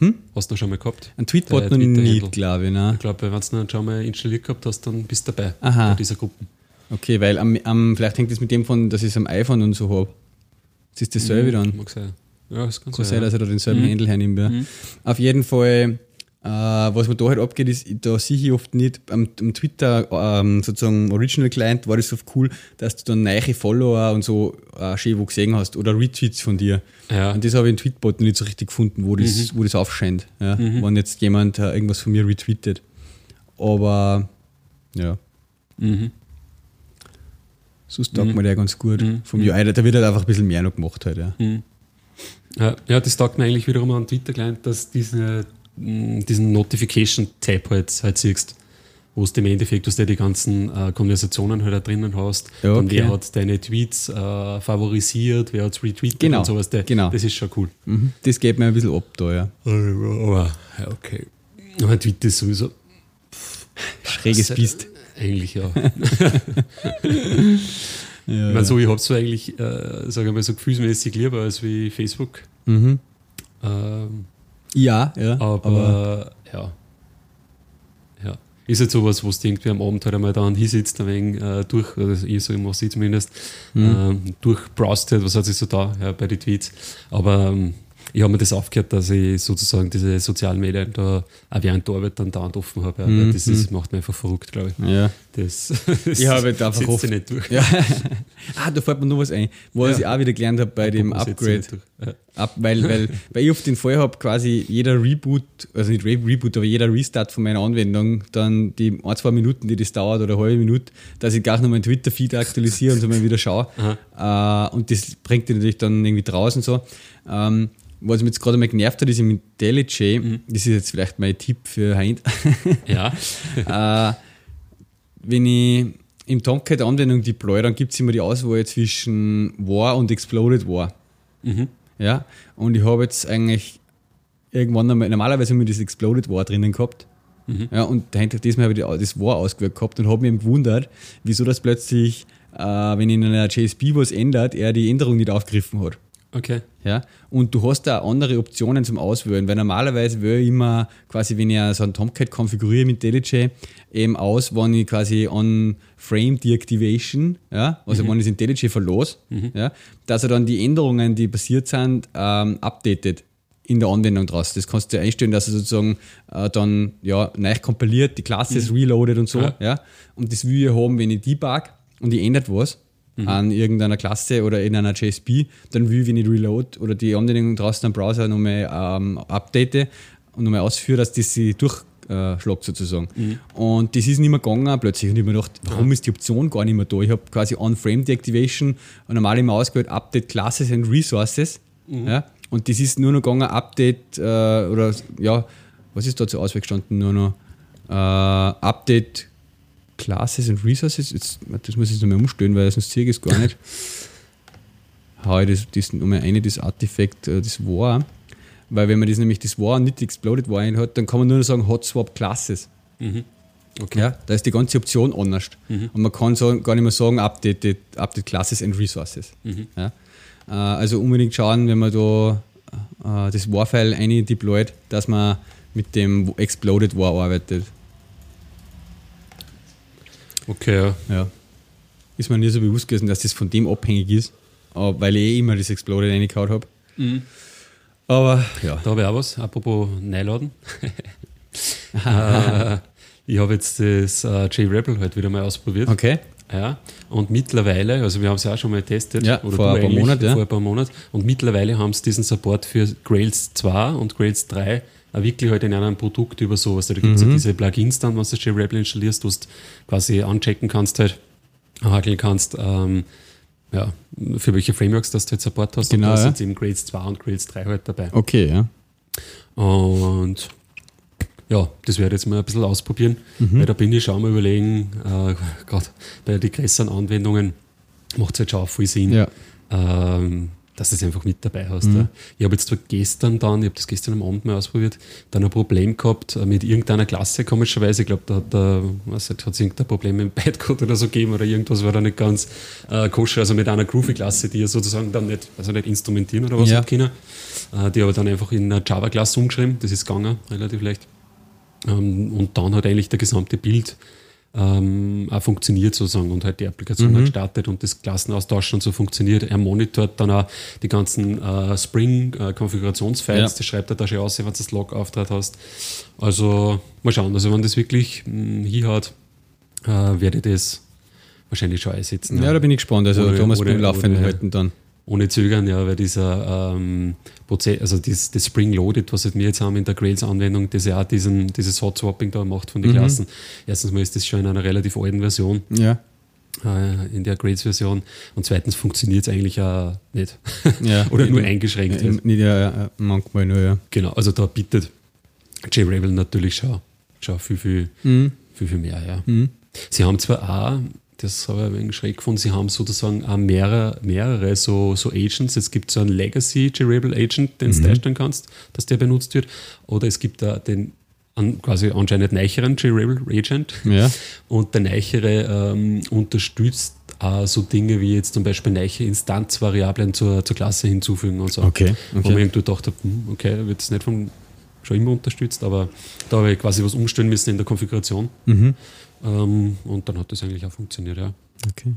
Hm? Hast du noch schon mal gehabt? Ein Tweetbot noch nicht, glaube ich. Ne? Ich glaube, wenn du es noch schon mal installiert gehabt hast, dann bist du dabei Aha. bei dieser Gruppe. Okay, weil am, am, vielleicht hängt es mit dem von, dass ich es am iPhone und so habe. Das ist dasselbe dann. Mag sein. Ja, das kann Kann sein. sein, dass er da denselben Mhm. Handle hernimmt. Ja. Auf jeden Fall, äh, was mir da halt abgeht, ist, da sehe ich oft nicht, am, am Twitter, ähm, sozusagen Original Client war das oft cool, dass du dann neue Follower und so äh, schön wo gesehen hast oder Retweets von dir. Ja. Und das habe ich in Tweetbot nicht so richtig gefunden, wo das, Mhm. wo das aufscheint, ja, wenn jetzt jemand äh, irgendwas von mir retweetet. Aber ja, Mhm. sonst taugt mir der ganz gut. Vom UI, da wird halt einfach ein bisschen mehr noch gemacht halt, ja. Ja, ja, das taugt mir eigentlich wiederum an Twitter-Client, dass diese, diesen Notification-Tab halt, halt siehst, wo du im Endeffekt, dass du die ganzen äh, Konversationen halt auch drinnen hast. Ja, okay. wer hat deine Tweets äh, favorisiert, wer hat retweetet Genau, und sowas. Der, genau. Das ist schon cool. Mhm. Das geht mir ein bisschen ab da, ja. Aber, okay. Aber Twitter ist sowieso Schräges Das- Biest. Eigentlich ja. Ja, ich meine, so, ich habe es so eigentlich, äh, sage ich mal, so gefühlsmäßig lieber als wie Facebook. Mhm. Ähm, Ja, ja. aber, ja. Ja. Ist jetzt sowas, wo du irgendwie am Abend halt einmal da hinsitzt, ein wenig äh, durch, oder ich so immer sie zumindest, ähm, durchbrowst was hat sich so da ja, bei den Tweets. Aber ähm, ich habe mir das aufgehört, dass ich sozusagen diese sozialen Medien da auch während der Arbeit dann dauernd offen habe. Weil Das ist, macht mich einfach verrückt, glaube ich. ja. Das, das Ich habe jetzt einfach setzt oft- nicht durch. ja. ah, da fällt mir noch was ein, was Ja. ich auch wieder gelernt habe bei dem Upgrade. Ab, weil, weil, weil ich oft den Fall habe, quasi jeder Reboot, also nicht Re Reboot, aber jeder Restart von meiner Anwendung, dann die ein, zwei Minuten, die das dauert oder eine halbe Minute, dass ich gar noch meinen Twitter-Feed aktualisiere und so mal wieder schaue. Äh, und das bringt dich natürlich dann irgendwie draußen so. Ähm, was mich jetzt gerade mal genervt hat, ist im IntelliJ, Mhm. das ist jetzt vielleicht mein Tipp für Heint, ja. äh, wenn ich im Tomcat-Anwendung deploy, dann gibt es immer die Auswahl zwischen War und Exploded War. Mhm. Ja, und ich habe jetzt eigentlich irgendwann einmal, normalerweise wir das Exploded War drinnen gehabt. Mhm. Ja, und dahinter diesmal habe ich das War ausgewählt gehabt und habe mich gewundert, wieso das plötzlich, äh, wenn in einer JSP was ändert, er die Änderung nicht aufgegriffen hat. Okay. Ja, und du hast da andere Optionen zum Auswählen, weil normalerweise wähle ich immer quasi, wenn ich so einen Tomcat konfiguriere mit IntelliJ, eben aus, wenn ich quasi on Frame Deactivation, ja, also mhm. wenn ich das IntelliJ verlose, mhm. ja, dass er dann die Änderungen, die passiert sind, ähm, updatet in der Anwendung draus. Das kannst du einstellen, dass er sozusagen äh, dann ja, neu kompiliert, die Klasse ist mhm. reloaded und so. Ja. ja. Und das will ich haben, wenn ich debug und ich ändert was mhm. an irgendeiner Klasse oder in einer JSP, dann will ich, wenn ich reload oder die Anwendung draußen am Browser nochmal ähm, update und nochmal ausführe, dass das sie durchschlägt sozusagen. Mhm. Und das ist nicht mehr gegangen plötzlich. Und ich habe mir gedacht, warum ist die Option gar nicht mehr da? Ich habe quasi On-Frame Deactivation normal immer ausgewählt Update Classes and Resources. Mhm. Ja, und das ist nur noch gegangen, Update, äh, oder ja, was ist da zur Auswahl gestanden? Nur noch äh, Update Classes and Resources. Jetzt, das muss ich nochmal umstellen, weil sonst sehe ich es gar nicht. Hau ich das, das nochmal eine, das Artifact, äh, das war. Weil wenn man das nämlich das war nicht exploded war hat, dann kann man nur noch sagen Hot Swap Classes. Mhm. Okay. Ja, da ist die ganze Option anders. Mhm. Und man kann so, gar nicht mehr sagen Update, Update Classes and Resources. Mhm. Ja. Äh, also unbedingt schauen, wenn man da äh, das War-File ein deployt, dass man mit dem Exploded War arbeitet. Okay, ja. ja. Ist mir nie so bewusst gewesen, dass das von dem abhängig ist, weil ich eh immer das Exploded reingehauen habe. Mhm. Aber ja. Da habe ich auch was, apropos Neiladen. äh, ich habe jetzt das äh, J-Rebel halt wieder mal ausprobiert. Okay. Ja, und mittlerweile, also wir haben es ja auch schon mal getestet, ja, oder vor, ein paar Monate, ja. vor ein paar Monaten, und mittlerweile haben sie diesen Support für Grails 2 und Grails 3 wirklich halt in einem Produkt über sowas. Da gibt es mhm. ja diese Plugins dann, wenn du JRebel installierst, wo du quasi anchecken kannst, halt, hakeln kannst, ähm, ja, für welche Frameworks das du halt Support hast. Genau, und da ja. jetzt eben Grails 2 und Grails 3 halt dabei. Okay, ja. Und ja, das werde ich jetzt mal ein bisschen ausprobieren, mhm. weil da bin ich schon mal überlegen, äh, gerade bei den größeren Anwendungen macht es halt schon auch viel Sinn, ja. ähm, dass du es einfach mit dabei hast. Mhm. Ja. Ich habe jetzt zwar gestern dann, ich habe das gestern am Abend mal ausprobiert, dann ein Problem gehabt äh, mit irgendeiner Klasse, komischerweise. Ich glaube, da hat was hat es irgendein Problem mit Bytecode oder so gegeben oder irgendwas war da nicht ganz äh, koscher. Also mit einer Groovy-Klasse, die ja sozusagen dann nicht, also nicht instrumentieren oder was ja. können. Äh, die aber dann einfach in eine Java-Klasse umgeschrieben. Das ist gegangen, relativ leicht. Ähm, und dann hat eigentlich der gesamte Bild ähm, auch funktioniert sozusagen und halt die Applikation mhm. hat startet und das Klassenaustausch und so funktioniert. Er monitort dann auch die ganzen äh, Spring-Konfigurationsfiles, ja. das schreibt er da schon aus, wenn du das Log-Auftrag hast. Also mal schauen, also wenn das wirklich mh, hier hat, äh, werde ich das wahrscheinlich schon einsetzen. Ja, ja. da bin ich gespannt. Also oder, Thomas beim Laufen halten dann ohne Zögern, ja, weil dieser ähm, Prozess, also das, das Spring Loaded, was halt wir jetzt haben in der Grails-Anwendung, das ja auch diesen, dieses Hot Swapping da macht von den mhm. Klassen. Erstens mal ist das schon in einer relativ alten Version. Ja. Äh, in der Grails-Version. Und zweitens funktioniert es eigentlich auch nicht. Ja, Oder nur eingeschränkt. Ja, nicht, ja, manchmal nur, ja. Genau, also da bietet JRavel natürlich schon, schon viel, viel, mhm. viel, viel mehr, ja. Mhm. Sie haben zwar auch das habe ich ein wenig schräg gefunden. Sie haben sozusagen auch mehrere, mehrere so, so Agents. Es gibt so einen Legacy Durable Agent, den mhm. du darstellen kannst, dass der benutzt wird. Oder es gibt da den an, quasi anscheinend neicheren Durable Agent. Ja. Und der neichere ähm, unterstützt auch so Dinge wie jetzt zum Beispiel neiche Instanzvariablen zur, zur Klasse hinzufügen und so. Okay. okay. Wo man irgendwie gedacht hat, hm, okay, wird es nicht von schon immer unterstützt, aber da habe ich quasi was umstellen müssen in der Konfiguration. Mhm. Ähm, und dann hat das eigentlich auch funktioniert, ja. Okay.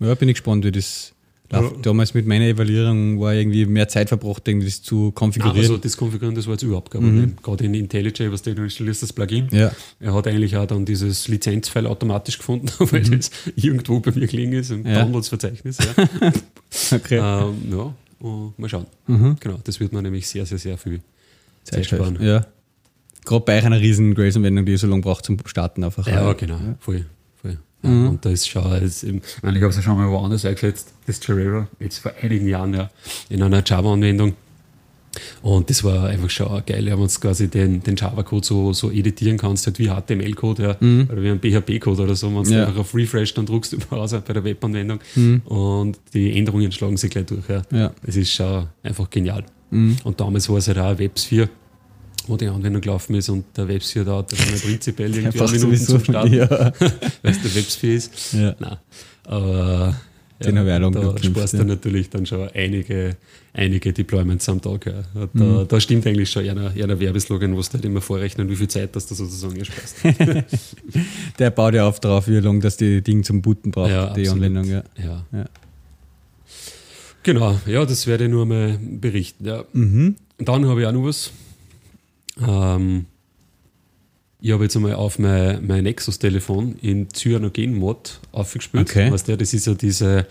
Ja, bin ich gespannt, wie das läuft. Damals mit meiner Evaluierung war irgendwie mehr Zeit verbracht, irgendwie das zu konfigurieren. also das Konfigurieren, das war jetzt überhaupt Problem. Mhm. Gerade in IntelliJ, was du installierst, das Plugin. Ja. Er hat eigentlich auch dann dieses Lizenzfile automatisch gefunden, weil mhm. das irgendwo bei mir gelegen ist im ja. Downloads-Verzeichnis. Ja. okay. Ähm, ja, mal schauen. Mhm. Genau, das wird man nämlich sehr, sehr, sehr viel Zeit, Zeit sparen. Ja. Gerade bei einer riesen Grace-Anwendung, die so lange braucht zum Starten einfach. Ja, genau, ja. voll. voll. Ja, mhm. Und da ist schon, ist eben, ich, meine, ich habe es ja schon mal woanders eingesetzt, das Gerero, jetzt vor einigen Jahren ja, in einer Java-Anwendung. Und das war einfach schon geil, wenn man quasi den, den Java-Code so, so editieren kannst, halt wie HTML-Code ja, mhm. oder wie ein PHP-Code oder so. Wenn du ja. einfach auf Refresh, dann druckst du raus bei der Webanwendung mhm. und die Änderungen schlagen sich gleich durch. Ja. ja. Das ist schon einfach genial. Mhm. Und damals war es halt auch Wo die Anwendung gelaufen ist und der WebSphere dauert dann prinzipiell irgendwie Minuten sowieso, zum Starten, ja. weil es der WebSphere ist. Ja. Nein. Aber Den ja, habe ich auch lange da sparst ja. du natürlich dann schon einige, einige Deployments am Tag. Ja. Da, Mhm. da stimmt eigentlich schon einer, einer Werbeslogan, wo du halt immer vorrechnen, wie viel Zeit das du sozusagen ersparst. Der baut ja auf drauf, wie lange das die Ding zum Booten braucht, Ja, die absolut. Anwendung. Ja. Ja. Genau, ja, das werde ich nur mal berichten. Ja. Mhm. Dann habe ich auch noch was. Ähm, ich habe jetzt einmal auf mein, mein Nexus-Telefon in Cyanogen-Mod aufgespielt. Okay. Weißt du, das ist ja diese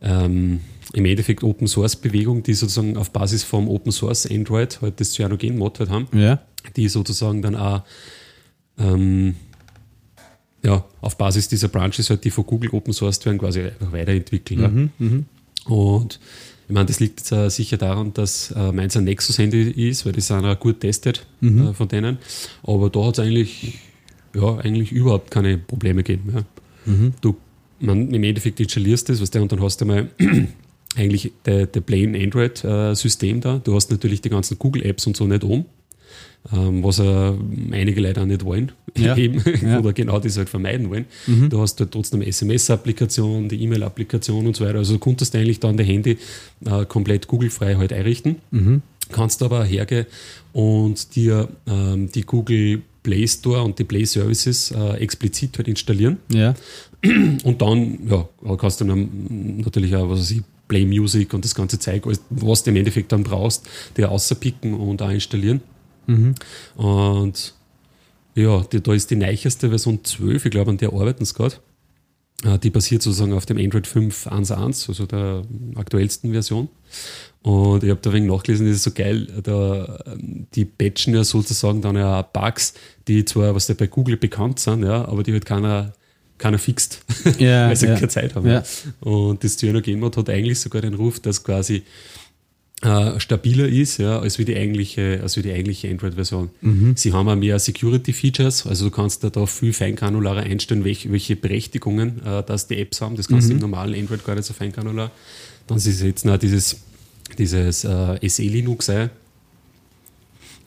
ähm, im Endeffekt Open Source Bewegung, die sozusagen auf Basis vom Open Source Android halt das Cyanogen-Mod halt haben, ja. die sozusagen dann auch ähm, ja, auf Basis dieser Branches halt, die von Google Open Source werden, quasi einfach weiterentwickeln. Ja. Mhm. Und ich meine, das liegt jetzt äh, sicher daran, dass äh, meins ein Nexus-Handy ist, weil die sind auch gut testet Mhm. äh, von denen. Aber da hat es eigentlich, ja, eigentlich überhaupt keine Probleme gegeben. Ja. Mhm. Du, man, im Endeffekt installierst das, was der und dann hast du mal eigentlich der, plain Android-System da. Du hast natürlich die ganzen Google-Apps und so nicht um. Ähm, was äh, einige Leute auch nicht wollen, Ja. eben, Ja. oder genau das halt vermeiden wollen. Mhm. Du hast halt trotzdem SMS-Applikation, die E-Mail-Applikation und so weiter. Also du konntest eigentlich dann dein Handy äh, komplett Google-frei halt einrichten. Mhm. Kannst aber hergehen und dir ähm, die Google Play Store und die Play Services äh, explizit halt installieren. Ja. Und dann, ja, kannst du dann natürlich auch, was weiß ich, Play Music und das ganze Zeug, was du im Endeffekt dann brauchst, dir außerpicken und auch installieren. Mhm. Und ja, die, da ist die neueste Version 12, ich glaube, an der arbeiten sie gerade. Äh, Die basiert sozusagen auf dem Android 5.1.1, also der aktuellsten Version. Und ich habe da wenig nachgelesen, das ist so geil, da, ähm, die patchen ja sozusagen dann ja auch Bugs, die zwar, was da bei Google bekannt sind, ja, aber die halt keiner, keiner fixt, Ja, weil sie ja. keine Zeit haben. Ja. Und das Cyanogen-Mod hat eigentlich sogar den Ruf, dass quasi äh, stabiler ist, ja, als wie die eigentliche, als wie die eigentliche Android-Version. Sie haben auch mehr Security-Features, also du kannst da, da viel feingranularer einstellen, welche, welche Berechtigungen äh, das die Apps haben. Das kannst du im normalen Android gar nicht so feingranular. Dann ist jetzt noch dieses, dieses äh, SE Linux ein.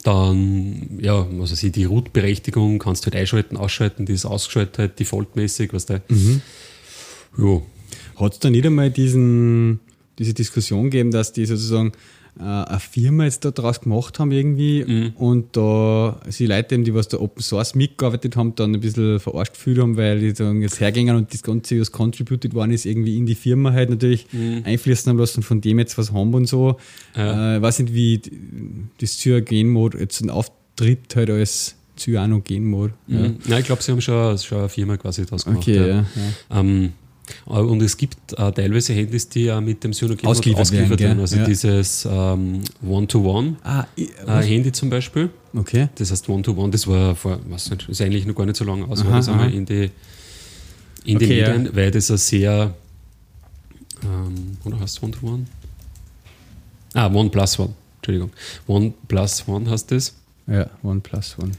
Dann, ja, was weiß ich, die Root-Berechtigung kannst du halt einschalten, ausschalten, die ist ausgeschaltet halt defaultmäßig, was der. Ja, Hat es da nicht einmal diesen, diese Diskussion gegeben, dass die sozusagen äh, eine Firma jetzt da draus gemacht haben irgendwie Mhm. und da sie Leute, die was da Open Source mitgearbeitet haben, dann ein bisschen verarscht gefühlt haben, weil die sagen, jetzt hergingen und das Ganze, was contributed worden ist, irgendwie in die Firma halt natürlich einfließen haben lassen und von dem jetzt was haben und so. Mhm. Ja. Äh, weiß nicht, wie das Cyanogen-Mode jetzt auftritt halt als Cyanogen-Mode. Ja. Mhm. Nein, ich glaube, sie haben schon, schon eine Firma quasi draus gemacht. Okay, ja. ja. Ähm, äh, und es gibt äh, teilweise Handys, die ja mit dem Synogen Ausgeliefert ausgeliefert werden, werden. Also Ja. dieses ähm, Ah, ich, One-to-One äh, zum Beispiel. okay. Das heißt One-to-One, das war vor, was nicht, ist eigentlich noch gar nicht so lange aus, Aha, das einmal aha. in die, in die Okay, ja. Medien, weil das ein sehr, ähm, oder heißt One-to-One? Ah, One Plus One, Entschuldigung. One Plus One heißt das. Ja, OnePlus One.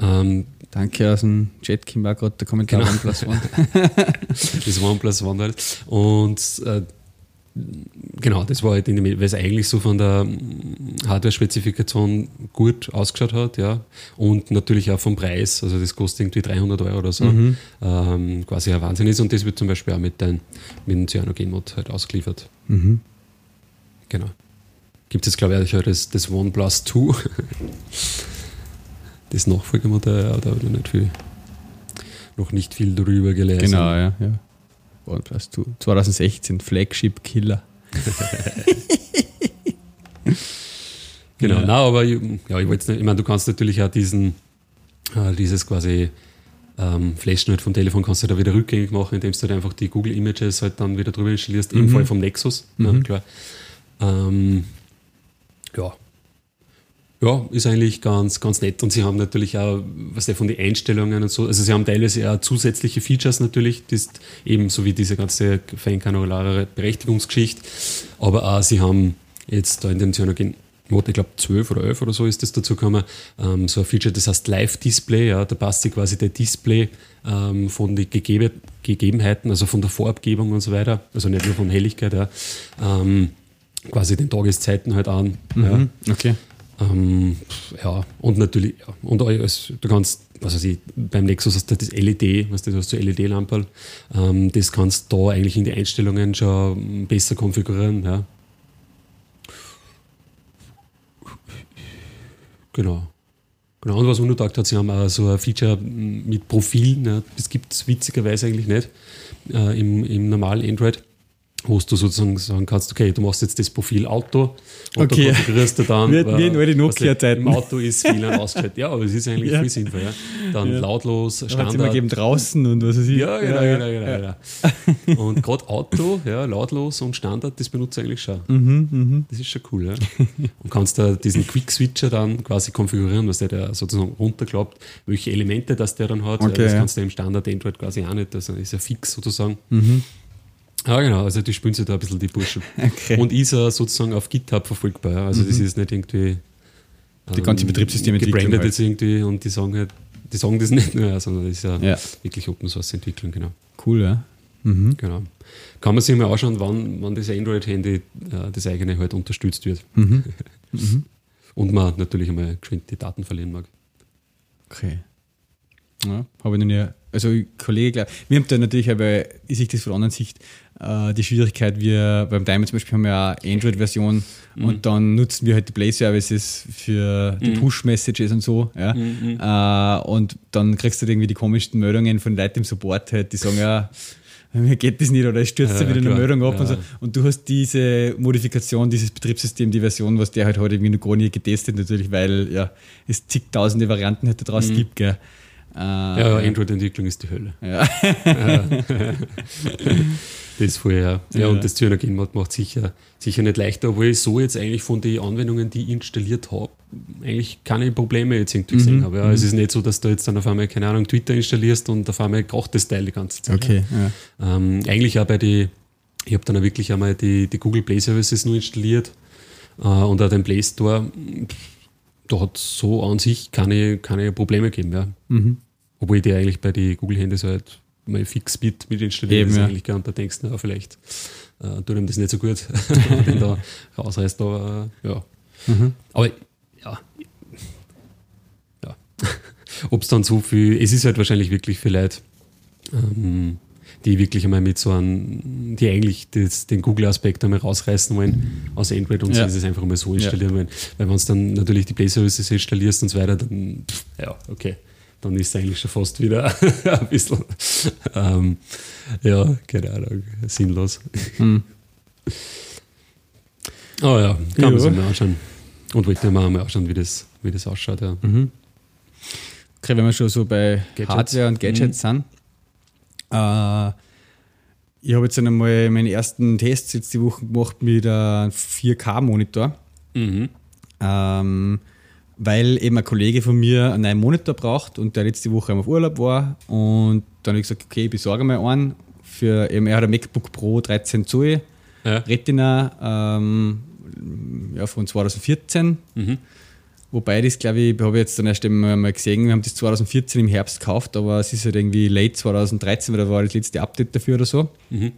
Ähm, Danke aus dem Chat, Kim war gerade der Kommentar Genau. OnePlus One. das OnePlus One halt. Und äh, genau, das war halt in dem, weil es eigentlich so von der Hardware-Spezifikation gut ausgeschaut hat, ja. Und natürlich auch vom Preis, also das kostet irgendwie 300 Euro oder so, ähm, quasi ein Wahnsinn ist. Und das wird zum Beispiel auch mit, den, mit dem Cyanogen-Mod halt ausgeliefert. mhm. Genau. Gibt es, glaube ich, auch das, das OnePlus 2. das Nachfolgemodell, aber da habe ich noch nicht viel, noch nicht viel drüber gelesen. Genau, ja, ja. OnePlus 2. 2016, Flagship Killer. Genau, Ja. na, aber ich- ja, ich nicht, ich meine, du kannst natürlich auch diesen, äh, dieses quasi ähm, Flashen halt vom Telefon kannst du da wieder rückgängig machen, indem du halt einfach die Google Images halt dann wieder drüber installierst, im Mhm. Fall vom Nexus, ja, Mhm. klar. Ähm, ja. Ja, ist eigentlich ganz, ganz nett. Und sie haben natürlich auch, was der von den Einstellungen und so, also sie haben teilweise auch zusätzliche Features natürlich, das eben so wie diese ganze feinkranulare Berechtigungsgeschichte. Aber auch sie haben jetzt da in dem Cyanogen Mode, ich glaube 12 oder 11 oder so ist das dazu gekommen, ähm, so ein Feature, das heißt Live-Display, ja, da passt sich quasi der Display ähm, von den Gegebe Gegebenheiten, also von der Farbgebung und so weiter, also nicht nur von Helligkeit, ja, ähm, quasi den Tageszeiten halt an. Ja. Mhm. Okay. Ähm, ja, und natürlich, ja, und also, du kannst, also sie, beim Nexus hast du das LED, was du hast so LED-Lampe, ähm, das kannst du da eigentlich in die Einstellungen schon besser konfigurieren, ja. Genau. Genau, und was man nur gesagt hat, sie haben auch so ein Feature mit Profilen, ja, das gibt es witzigerweise eigentlich nicht äh, im, im normalen Android wo du sozusagen sagen kannst, okay, du machst jetzt das Profil Auto und okay. da konfigurierst du dann. Wie, wie in alten Nokia-Zeiten. Im Auto ist WLAN ausgeschaltet. Ja, aber es ist eigentlich Ja. viel sinnvoll. Ja. Dann Ja. lautlos, Standard. gegeben draußen und was weiß ich. Ja, genau, ja, genau, genau, genau. Und gerade Auto, ja, lautlos und Standard, das benutze ich eigentlich schon. Mhm, Das ist schon cool, ja. Und kannst da diesen Quick-Switcher dann quasi konfigurieren, was der da sozusagen runterklappt, welche Elemente das der dann hat. Okay, das kannst du im Standard Android quasi auch nicht, das ist ja fix sozusagen. Mhm. Ja, genau, also die spielen sich da ein bisschen die Burschen. Okay. Und ist er sozusagen auf GitHub verfolgbar. Also das ist nicht irgendwie Mhm. Die ganze Betriebssystementwicklung gebrandet halt. jetzt irgendwie und die sagen halt, die sagen das nicht nur, sondern das ist ja, Ja. wirklich Open Source Entwicklung, genau. Cool, ja. Mhm. genau. Kann man sich mal anschauen, wann, wann das Android-Handy, äh, das eigene halt unterstützt wird. Mhm. Und man natürlich einmal geschwind die Daten verlieren mag. Okay. Ja, habe ich noch nie. Also, Kollege, glaub, wir haben da natürlich, aber ich sehe das von der anderen Sicht, äh, die Schwierigkeit, wir beim Diamond zum Beispiel haben wir eine Android-Version Mhm. und dann nutzen wir halt die Play-Services für die Mhm. Push-Messages und so. Ja. Mhm. Äh, und dann kriegst du halt irgendwie die komischsten Meldungen von Leuten im Support, halt, die sagen, ja, mir geht das nicht oder es stürzt Ja, wieder eine klar. Meldung ab und Ja. so. Und du hast diese Modifikation, dieses Betriebssystem, die Version, was der halt heute irgendwie noch gar nie getestet, natürlich, weil ja, es zigtausende Varianten halt da draußen gibt, gell. Äh, Mhm. Ja, Android-Entwicklung ist die Hölle. ja. Das ist voll, ja. Ja, und das Zyanogen macht, macht sicher, sicher nicht leichter, obwohl ich so jetzt eigentlich von den Anwendungen, die ich installiert habe, eigentlich keine Probleme jetzt irgendwie gesehen habe. Ja. Es ist nicht so, dass du jetzt dann auf einmal, keine Ahnung, Twitter installierst und auf einmal kocht das Teil die ganze Zeit. Okay, ja. Ähm, eigentlich auch bei die, ich habe dann auch wirklich einmal die, die Google Play Services nur installiert äh, und auch den Play Store. Da hat es so an sich keine, keine Probleme gegeben. Ja. Mhm. Obwohl ich die eigentlich bei den Google-Handys halt mal fix mit, mit installiert Eben, ist ja. eigentlich gern. Da denkst du, na, vielleicht äh, tut ihm das nicht so gut, wenn da rausreißt. Aber äh, ja. Mhm. Aber ja. ja. Ob es dann so viel, es ist halt wahrscheinlich wirklich für Leute, ähm, die wirklich einmal mit so einem, die eigentlich das, den Google-Aspekt einmal rausreißen wollen aus Android und Ja. sie es einfach mal so installieren wollen. Weil wenn du dann natürlich die Play Services installierst und so weiter, dann, pff, ja, okay, dann ist es eigentlich schon fast wieder ein bisschen, ähm, ja, keine Ahnung, sinnlos. Hm. Aber ja, kann Ja. man sich mal anschauen. Und wollte mir auch mal anschauen, wie das, wie das ausschaut. Ja. Mhm. Okay, wenn wir schon so bei Gadgets. Mhm. Hardware und Gadgets sind. Äh, ich habe jetzt einmal meinen ersten Test jetzt die Woche gemacht mit einem 4K-Monitor. Mhm. Ähm, weil eben ein Kollege von mir einen neuen Monitor braucht und der letzte Woche einmal auf Urlaub war. Und dann habe ich gesagt, okay, ich besorge mal einen. Für, eben, er hat ein MacBook Pro 13 Zoll Ja. Retina ähm, ja, von 2014. Mhm. Wobei das, glaube ich, habe ich jetzt dann erst einmal mal gesehen, wir haben das 2014 im Herbst gekauft, aber es ist halt irgendwie late 2013, weil da war das letzte Update dafür oder so. Mhm.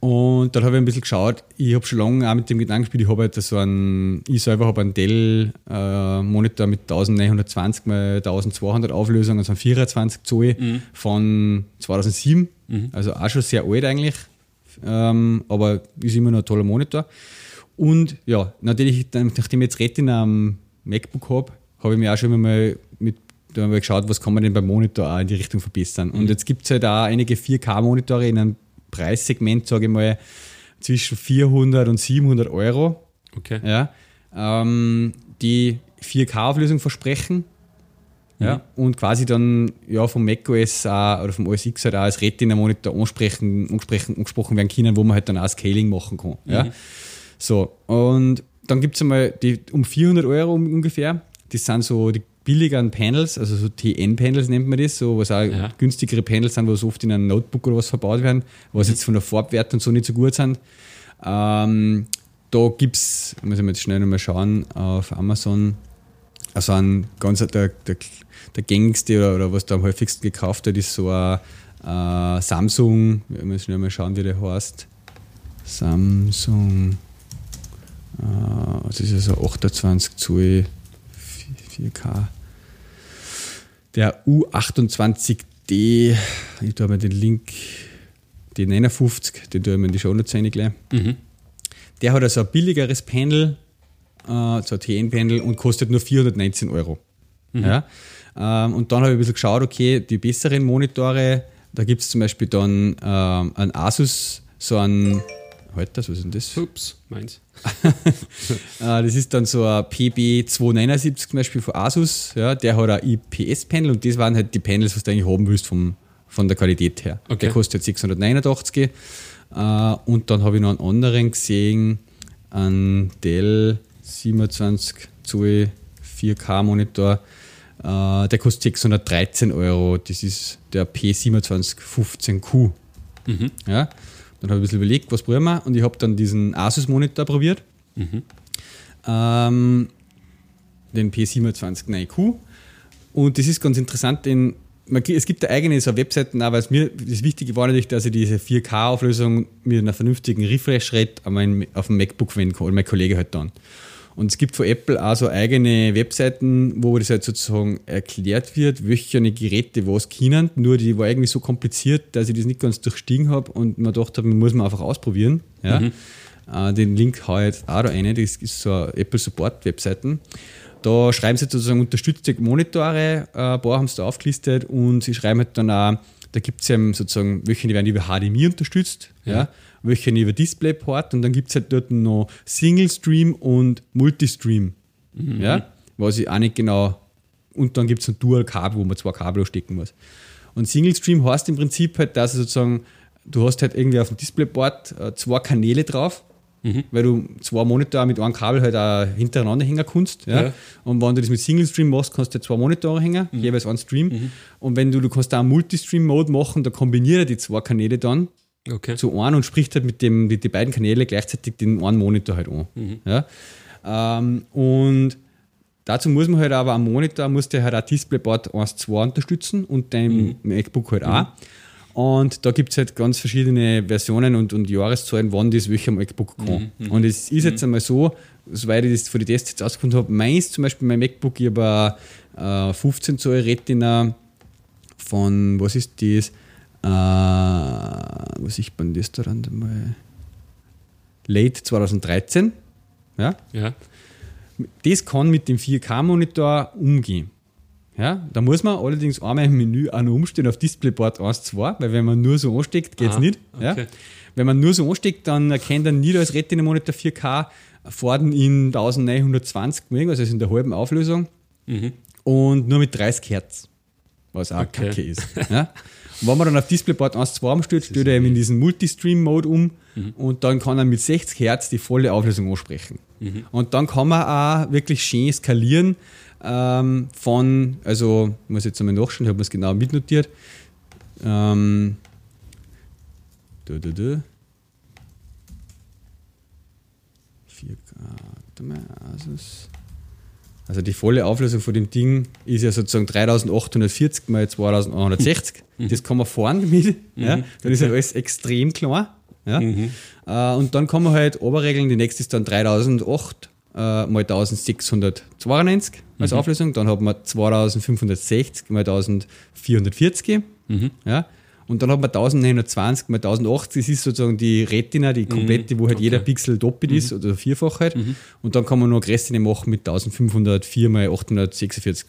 Und dann habe ich ein bisschen geschaut, ich habe schon lange auch mit dem Gedanken gespielt, ich habe halt so einen, ich selber habe einen Dell-Monitor mit 1920 x 1200 Auflösung, also einen 24 Zoll Mhm. von 2007, also auch schon sehr alt eigentlich, ähm, aber ist immer noch ein toller Monitor. Und ja, natürlich, nachdem ich jetzt Retina am MacBook habe, habe ich mir auch schon mal mit da haben wir geschaut, was kann man denn beim Monitor auch in die Richtung verbessern. Und jetzt gibt es halt auch einige 4K-Monitore in einem Preissegment, sage ich mal, zwischen 400 und 700 Euro, Okay. ja, ähm, die 4K-Auflösung versprechen. Ja, und quasi dann ja, vom macOS auch, oder vom OS X halt auch als Retina-Monitor ansprechen, angesprochen, angesprochen werden können, wo man halt dann auch Scaling machen kann. Ja. So, und dann gibt es einmal die um 400 Euro ungefähr. Das sind so die billigeren Panels, also so TN-Panels nennt man das, so was auch Ja. günstigere Panels sind, was oft in einem Notebook oder was verbaut werden, was jetzt von der Farbwert und so nicht so gut sind. Ähm, da gibt es, muss ich mal jetzt schnell nochmal schauen, auf Amazon, also ein ganz, der, der, der gängigste oder, oder was da am häufigsten gekauft wird, ist so ein äh, Samsung, ich muss schnell mal schauen, wie der heißt. Samsung Äh, das ist also 28 Zoll 4K. Der U28D, ich tue mir den Link, den 59, den tue ich mir in die Show Notes gleich. Mhm. Der hat also ein billigeres Panel, äh, so ein TN-Panel und kostet nur 419 Euro. Mhm. Ja? Ähm, und dann habe ich ein bisschen geschaut, okay, die besseren Monitore, da gibt es zum Beispiel dann ähm, einen Asus, so ein, halt das, was ist denn das? Ups, meins. Äh, das ist dann so ein PB279 zum Beispiel von Asus, ja, der hat ein IPS-Panel und das waren halt die Panels, was du eigentlich haben willst vom, von der Qualität her. Okay. Der kostet 689 äh, und dann habe ich noch einen anderen gesehen, einen Dell 27 Zoll 4K Monitor, äh, der kostet 613 Euro. Das ist der P2715Q. Mhm. Ja? Dann habe ich ein bisschen überlegt, was probieren wir und ich habe dann diesen Asus-Monitor probiert. Mhm. Ähm, den P27 Und das ist ganz interessant, denn man, es gibt da eigene so Webseiten, aber es mir das Wichtige war natürlich, dass ich diese 4K-Auflösung mit einer vernünftigen Refresh-Rate auf dem MacBook verwenden kann, oder mein Kollege halt dann. Und es gibt von Apple auch so eigene Webseiten, wo das halt sozusagen erklärt wird, welche Geräte was können. Nur die war irgendwie so kompliziert, dass ich das nicht ganz durchstiegen habe und mir gedacht habe, muss man einfach ausprobieren. Ja. Mhm. Äh, den Link haue ich jetzt auch da rein, das ist so eine Apple Support Webseiten. Da schreiben sie sozusagen unterstützte Monitore, äh, ein paar haben sie da aufgelistet und sie schreiben halt dann auch, da gibt es eben sozusagen, welche die werden über HDMI unterstützt. Ja. ja welche über DisplayPort und dann gibt es halt dort noch Single Stream und Multistream. Mhm. Ja, was ich auch nicht genau. Und dann gibt es ein Dual-Kabel, wo man zwei Kabel stecken muss. Und Single Stream heißt im Prinzip halt, dass sozusagen, du hast halt irgendwie auf dem Displayboard äh, zwei Kanäle drauf, mhm. weil du zwei Monitore mit einem Kabel halt auch hintereinander hängen kannst. Ja? ja. Und wenn du das mit Single Stream machst, kannst du halt zwei Monitore hängen, mhm. jeweils einen Stream. Mhm. Und wenn du, du kannst da einen Multistream-Mode machen, da kombiniere die zwei Kanäle dann okay. zu einem und spricht halt mit dem, die, die beiden Kanäle gleichzeitig den einen Monitor halt an. Mhm. Ja? Ähm, und dazu muss man halt aber am Monitor muss der halt auch DisplayPort 1.2 unterstützen und dein mhm. MacBook halt auch. Und da gibt es halt ganz verschiedene Versionen und, und Jahreszahlen, wann das welcher MacBook kann. Mhm. Und es ist jetzt mhm. einmal so, soweit ich das für die Tests jetzt ausgefunden habe, meins zum Beispiel mein MacBook, ich habe äh, 15 Zoll Retina von, was ist das? Äh, was ich beim das daran mal late 2013. Ja? ja. Das kann mit dem 4K-Monitor umgehen. Ja, da muss man allerdings einmal im Menü auch noch umstellen auf DisplayPort 1, 2, weil wenn man nur so ansteckt, geht es nicht. Okay. Ja? Wenn man nur so ansteckt, dann erkennt er nicht als Retina-Monitor 4K Forden in 1920 also in der halben Auflösung mhm. und nur mit 30 Hertz, was auch okay. kacke ist. Ja? Und wenn man dann auf DisplayPort 1 2 umstellt, stellt er eben in diesen Multistream-Mode um mhm. und dann kann er mit 60 Hertz die volle Auflösung ansprechen. Mhm. Und dann kann man auch wirklich schön skalieren ähm, von, also ich muss jetzt einmal nachschauen, ich habe mir es genau mitnotiert. Ähm, da, da, da. 4K, warte mal, Asus. Also die volle Auflösung von dem Ding ist ja sozusagen 3840 mal 2160. Mhm. Das kann man fahren damit. Mhm. Ja. Dann ist ja alles extrem klar. Ja. Mhm. Äh, und dann kann man halt oberregeln. Die nächste ist dann 3008 äh, mal 1692 als mhm. Auflösung. Dann hat man 2560 mal 1440. Mhm. Ja. Und dann hat man 1920 mal 1080, das ist sozusagen die Retina, die komplette, wo halt okay. jeder Pixel doppelt ist mhm. oder vierfach halt. Mhm. Und dann kann man noch Restine machen mit 1504 mal 846.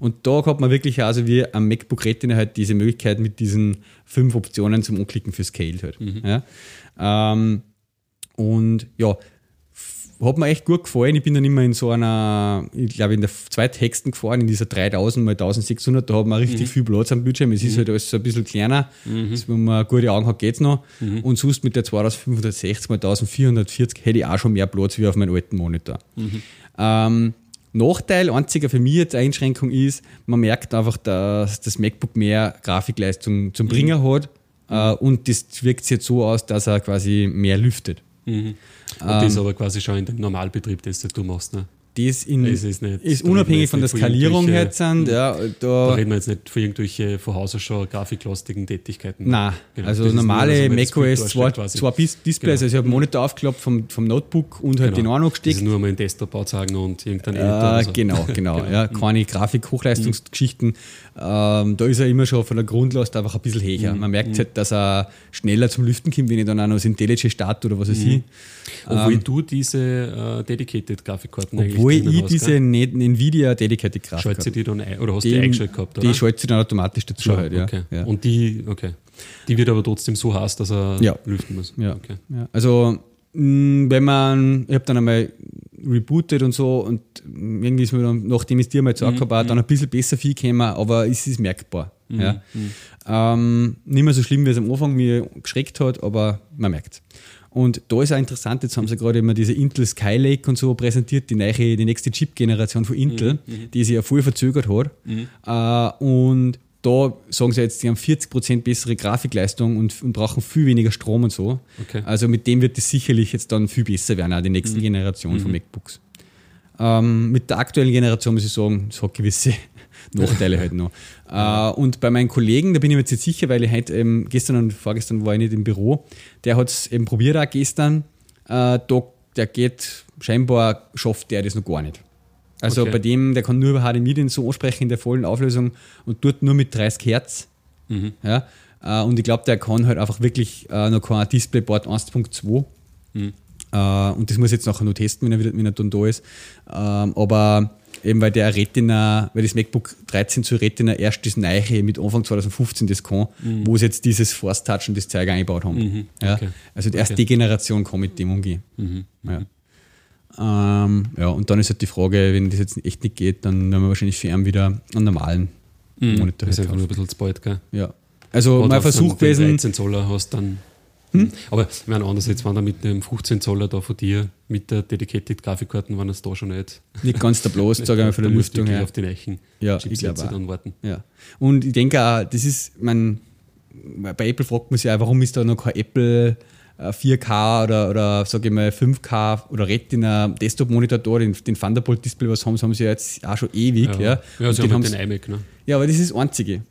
Und da hat man wirklich also wie am MacBook Retina halt diese Möglichkeit mit diesen fünf Optionen zum Anklicken für Scale halt. Mhm. Ja. Ähm, und ja, hat mir echt gut gefallen. Ich bin dann immer in so einer, ich glaube in der zweithexten gefahren, in dieser 3000 mal 1600, da hat man richtig mhm. viel Platz am Bildschirm. Es mhm. ist halt alles so ein bisschen kleiner, mhm. also wenn man gute Augen hat, geht es noch. Mhm. Und sonst mit der 2560 mal 1440 hätte ich auch schon mehr Platz wie auf meinem alten Monitor. Mhm. Ähm, Nachteil, einziger für mich jetzt Einschränkung ist, man merkt einfach, dass das MacBook mehr Grafikleistung zum Bringer mhm. hat. Äh, und das wirkt sich jetzt so aus, dass er quasi mehr lüftet. Mhm. Und ähm, das aber quasi schon in dem Normalbetrieb, das du machst, ne? das in, Es ist nicht- ist unabhängig von der von Skalierung her sind. Ja, Da da, reden wir jetzt nicht für irgendwelche von Haus aus schon grafiklastigen Tätigkeiten. nein, Genau, also das ist normale das macOS, zwei, zwei Bis- Displays, Genau. also ich habe Monitor aufgeklappt vom, vom Notebook und halt den anderen Das gesteckt. ist nur mal in Desktop zeigen und irgendein Editor oder so. genau, genau. Ja, keine Grafik-Hochleistungsgeschichten. Ähm, da ist er immer schon von der Grundlast einfach ein bisschen höher. Mhm. Man merkt halt, dass er schneller zum Lüften kommt, wenn ich dann auch noch das IntelliJ starte oder was weiß ich. Obwohl du diese äh, Dedicated Grafikkarten Obwohl ich hast, diese nicht Nvidia Dedicated Schaltet Grafik sie die dann ein, oder hast du die, eingeschaltet gehabt, oder? die schaltet sie dann automatisch dazu Schon, halt, ja. okay. ja. Und die, okay. Die wird aber trotzdem so heiß, dass er Ja. lüften muss. Ja. Okay. ja. Also, mh, wenn man, ich habe dann einmal rebootet und so und irgendwie ist mir dann, nachdem ich es dir mal gesagt habe, auch dann ein bisschen besser viel gekommen, aber es ist merkbar. Ja. Ähm, nicht mehr so schlimm, wie es am Anfang mir geschreckt hat, aber man merkt Und da ist auch interessant, jetzt haben sie gerade immer diese Intel Skylake und so präsentiert, die, neue, die nächste Chip-Generation von Intel, die sich ja voll verzögert hat. Äh, und da sagen sie jetzt, sie haben 40% bessere Grafikleistung und, und brauchen viel weniger Strom und so. Okay. Also mit dem wird es sicherlich jetzt dann viel besser werden, auch die nächsten Generationen von MacBooks. Ähm, mit der aktuellen Generation muss ich sagen, es hat gewisse Nachteile halt noch. Äh, und bei meinen Kollegen, da bin ich mir jetzt nicht sicher, weil ich heute ähm, gestern und vorgestern war ich nicht im Büro, der hat es eben probiert auch gestern. Äh, da, der geht, scheinbar schafft der das noch gar nicht. Also Okay. bei dem, der kann nur über HDMI den so ansprechen in der vollen Auflösung und tut nur mit 30 Hertz. Ja, äh, und ich glaube, der kann halt einfach wirklich äh, noch kein Displayboard 1.2. Äh, und das muss ich jetzt nachher noch testen, wenn er, wieder, wenn er dann da ist. Ähm, aber eben weil der Retina, weil das MacBook 13 zu Retina erst das Neue mit Anfang 2015 das kann, wo sie jetzt dieses Force Touch und das Zeug eingebaut haben. Ja? Okay. Also erst Okay. die Generation kann mit dem umgehen. Ja. Ähm, ja, und dann ist halt die Frage, wenn das jetzt echt nicht geht, dann werden wir wahrscheinlich ihn wieder einen normalen Monitor Das ist halt einfach nur ein bisschen zu bald, gell? Ja. Also Oder mein Versuch gewesen, 13 Zoller hast dann. Aber ich meine, andererseits, wenn da mit dem 15 Zoller da von dir mit der Dedicated Grafikkarten waren es da schon nicht. nicht ganz der bloß, sage ich mal, von der Lüftung her. auf die Leichen Ja, Chips ich glaube jetzt auch. dann warten. Ja. Und ich denke auch, das ist, man, bei Apple fragt man sich auch, warum ist da noch kein Apple äh, 4K oder, oder sage ich mal 5K oder Retina Desktop-Monitor da, den, den Thunderbolt-Display, was haben sie, haben sie ja jetzt auch schon ewig. Ja, ja, ja sie den haben haben halt den iMac, ne? ja aber das ist das Einzige.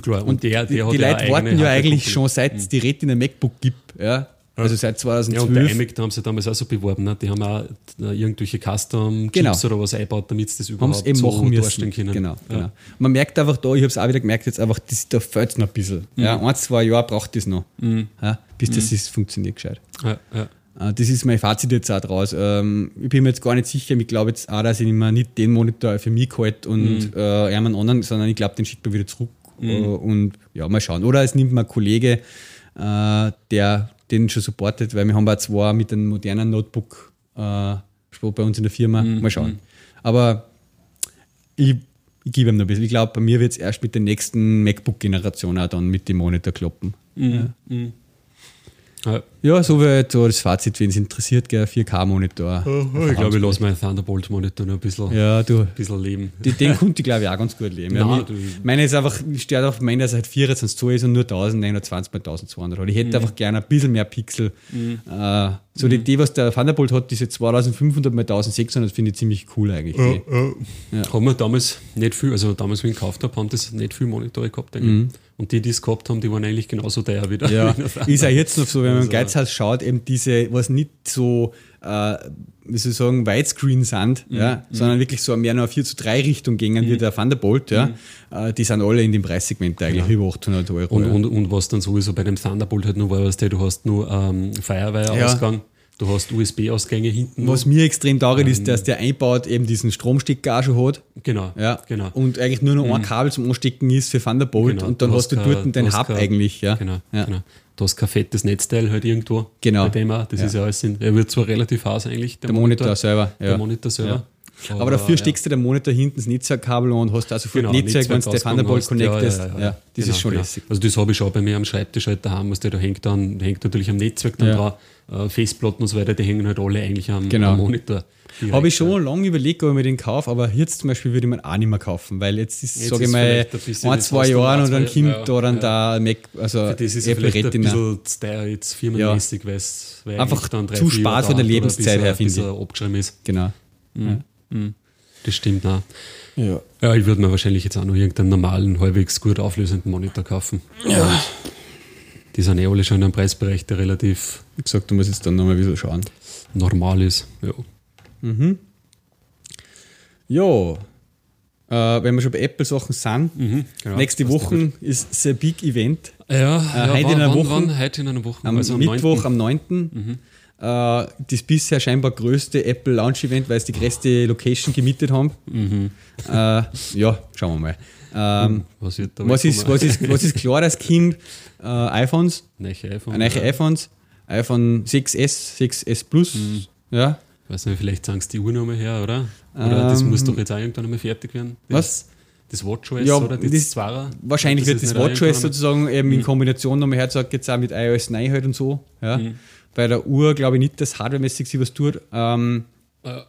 Klar, und, der, die, der hat die ja Leute warten ja eigentlich schon seit es die Retina MacBook gibt. Ja? Also seit Ja, und der 2012. iMac, haben sie damals auch so beworben, ne? die haben auch äh, irgendwelche Custom-Chips Genau. oder was eingebaut, damit sie das überhaupt es eben so machen müssen. darstellen können. Genau, Ja. genau. Man merkt einfach da, ich habe es auch wieder gemerkt, jetzt einfach, das, da fehlt es noch ein bisschen. Ja, Mhm. ein, zwei Jahre braucht das noch, ja, bis das ist, funktioniert gescheit. Ja, ja. Äh, Das ist mein Fazit jetzt auch draus. Ähm, Ich bin mir jetzt gar nicht sicher, ich glaube jetzt auch, dass ich mir nicht den Monitor für mich gehalte Mhm. und äh, einen anderen, sondern ich glaube, den schickt man wieder zurück äh, und ja, mal schauen. Oder es nimmt mir ein Kollege, äh, der den schon supportet, weil wir haben auch zwei mit einem modernen Notebook äh, bei uns in der Firma. Mhm. Mal schauen. Aber ich, ich gebe ihm noch ein bisschen. Ich glaube, bei mir wird es erst mit der nächsten MacBook-Generation auch dann mit dem Monitor kloppen. ja. Ja, so wird so das Fazit, wenn es interessiert, gell, 4K-Monitor. Ich glaube, ich lasse meinen Thunderbolt-Monitor noch ein bisschen, Ja, du. ein bisschen leben. Die, den konnte ich glaube ich auch ganz gut leben. Ja, Nein, du- meine ist einfach, ich stehe auf meiner, dass er halt 24 Zoll ist und nur 1920 bei 1200 hat. Ich hätte einfach gerne ein bisschen mehr Pixel. Äh, so die, die, was der Thunderbolt hat, diese 2500 bei 1600, finde ich ziemlich cool eigentlich. Die. Haben wir damals nicht viel, also damals, wie ich ihn gekauft habe, haben das nicht viel Monitore gehabt. eigentlich. Und die, die es gehabt haben, die waren eigentlich genauso teuer wieder. Ja, ist auch jetzt noch so, wenn man im Also- Geizhaus schaut, eben diese, was nicht so, äh, wie soll ich sagen, Widescreen sind, Mhm. ja, sondern wirklich so mehr noch 4 zu 3 Richtung gingen wie der Thunderbolt, ja, äh, die sind alle in dem Preissegment eigentlich über 800 Euro. Und, ja. und, und was dann sowieso bei dem Thunderbolt halt nur war, weißt du, du hast nur ähm, Firewire-Ausgang, du hast USB-Ausgänge hinten. Was mir extrem taugt, ist, dass der einbaut eben diesen Stromstecker auch schon hat. genau, Ja, genau. Und eigentlich nur noch ein Kabel zum Anstecken ist für Thunderbolt Genau, und dann du hast du hast dort kein- deinen du Hub eigentlich. Ja. Genau, Ja. genau. Du hast kein fettes Netzteil halt irgendwo. Genau. Bei dem auch. Das Ja. ist ja alles in, er wird zwar relativ heiß eigentlich, Der Monitor selber. Der. Monitor selber. Aber dafür steckst du den Monitor hinten das Netzwerkkabel und hast auch sofort Genau, Netzwerk, wenn du Thunderbolt connectest. Ja, Ja, ja, ja, ja. das Genau, ist schon genau. lässig. Also das habe ich schon bei mir am Schreibtisch halt daheim, was der da hängt dann, hängt natürlich am Netzwerk dann Ja. dran. Äh, Festplatten und so weiter, die hängen halt alle eigentlich am, Genau. am Monitor. Habe ich ja. schon lange überlegt, ob ich mir den kaufe, aber jetzt zum Beispiel würde ich mir auch nicht mehr kaufen, weil jetzt ist, sage ich mal, ein zwei Jahre und dann kommt ja, da dann ja. der Mac, also Für das ist ja Apple vielleicht Retina. ein bisschen jetzt firmenmäßig, weil es Einfach dann drei, zu spart von der Lebenszeit er- her, finde er abgeschrieben ist. Genau. Mhm. Ja. Das stimmt, nein. Ja. Ja, ich würde mir wahrscheinlich jetzt auch noch irgendeinen normalen, halbwegs gut auflösenden Monitor kaufen. Ja. Die sind eh alle schon in einem Preisbereich, der relativ Wie gesagt, du musst jetzt dann nochmal ein bisschen schauen. normal ist. Ja. Ja, äh, wenn wir schon bei Apple-Sachen sind, genau. nächste Woche ist the Big Event. Ja, ja heute in wann, einer wann, Woche? wann? Heute in einer Woche. Am also am Mittwoch, 9.. am 9. Äh, das bisher scheinbar größte Apple Launch Event, weil sie die größte Location gemietet haben. Äh, ja, schauen wir mal. Ähm, Was wird da was, ist, was, ist, was ist klar, das Kind? Äh, iPhones, Neue iPhone. neue ja. iPhones, iPhone 6S, 6S Plus, Mhm. ja. Weiß nicht, vielleicht sagen sie die Uhr nochmal her, oder? Oder das Ähm, muss doch jetzt auch irgendwann einmal fertig werden. Was? Das, das WatchOS Ja, oder das, das- Zwarer? Wahrscheinlich wird das auch WatchOS sozusagen eben Mhm. in Kombination nochmal herzagt, jetzt auch mit iOS 9 halt und so. Ja. Bei der Uhr glaube ich nicht, dass hardwaremäßig sie was tut. Ähm, einmal-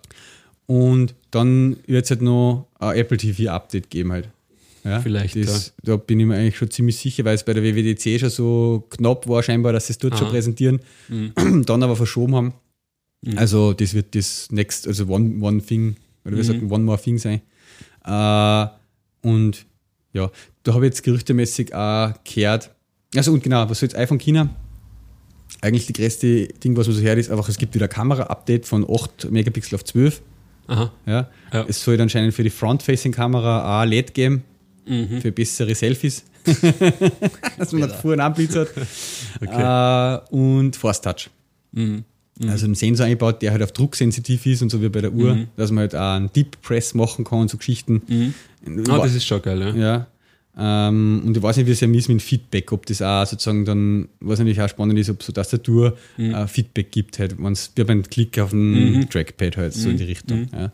und dann wird es halt noch ein Apple TV Update geben halt. Ja, Vielleicht, Das, Da bin ich mir eigentlich schon ziemlich sicher, weil es bei der WWDC schon so knapp war scheinbar, dass sie es dort schon Aha. präsentieren, dann aber verschoben haben. Mhm. Also das wird das next, also one, one thing, oder wie Mhm. sagt man, one more thing sein. Äh, und ja, da habe ich jetzt gerüchtemäßig auch gehört, also und genau, was soll jetzt iPhone China? Eigentlich die größte Ding, was man so hört, ist einfach, es gibt wieder ein Kamera-Update von 8 Megapixel auf 12. Aha. Ja. Ja. Es soll anscheinend für die Front-Facing-Kamera auch LED geben, Mhm. für bessere Selfies. Dass man nach vorne anblitzt hat. Äh, und Force Touch. Mhm. Also einen Sensor eingebaut, der halt auf Druck sensitiv ist und so wie bei der Uhr, dass man halt auch einen Deep Press machen kann und so Geschichten. Ah, das ist schon geil, ja. ja. Ähm, und ich weiß nicht, wie es ja ist mit dem Feedback, ob das auch sozusagen dann, was natürlich auch spannend ist, ob so Tastatur äh, Feedback gibt, halt, wenn es wie beim Klick auf dem Trackpad halt, so in die Richtung. Ja.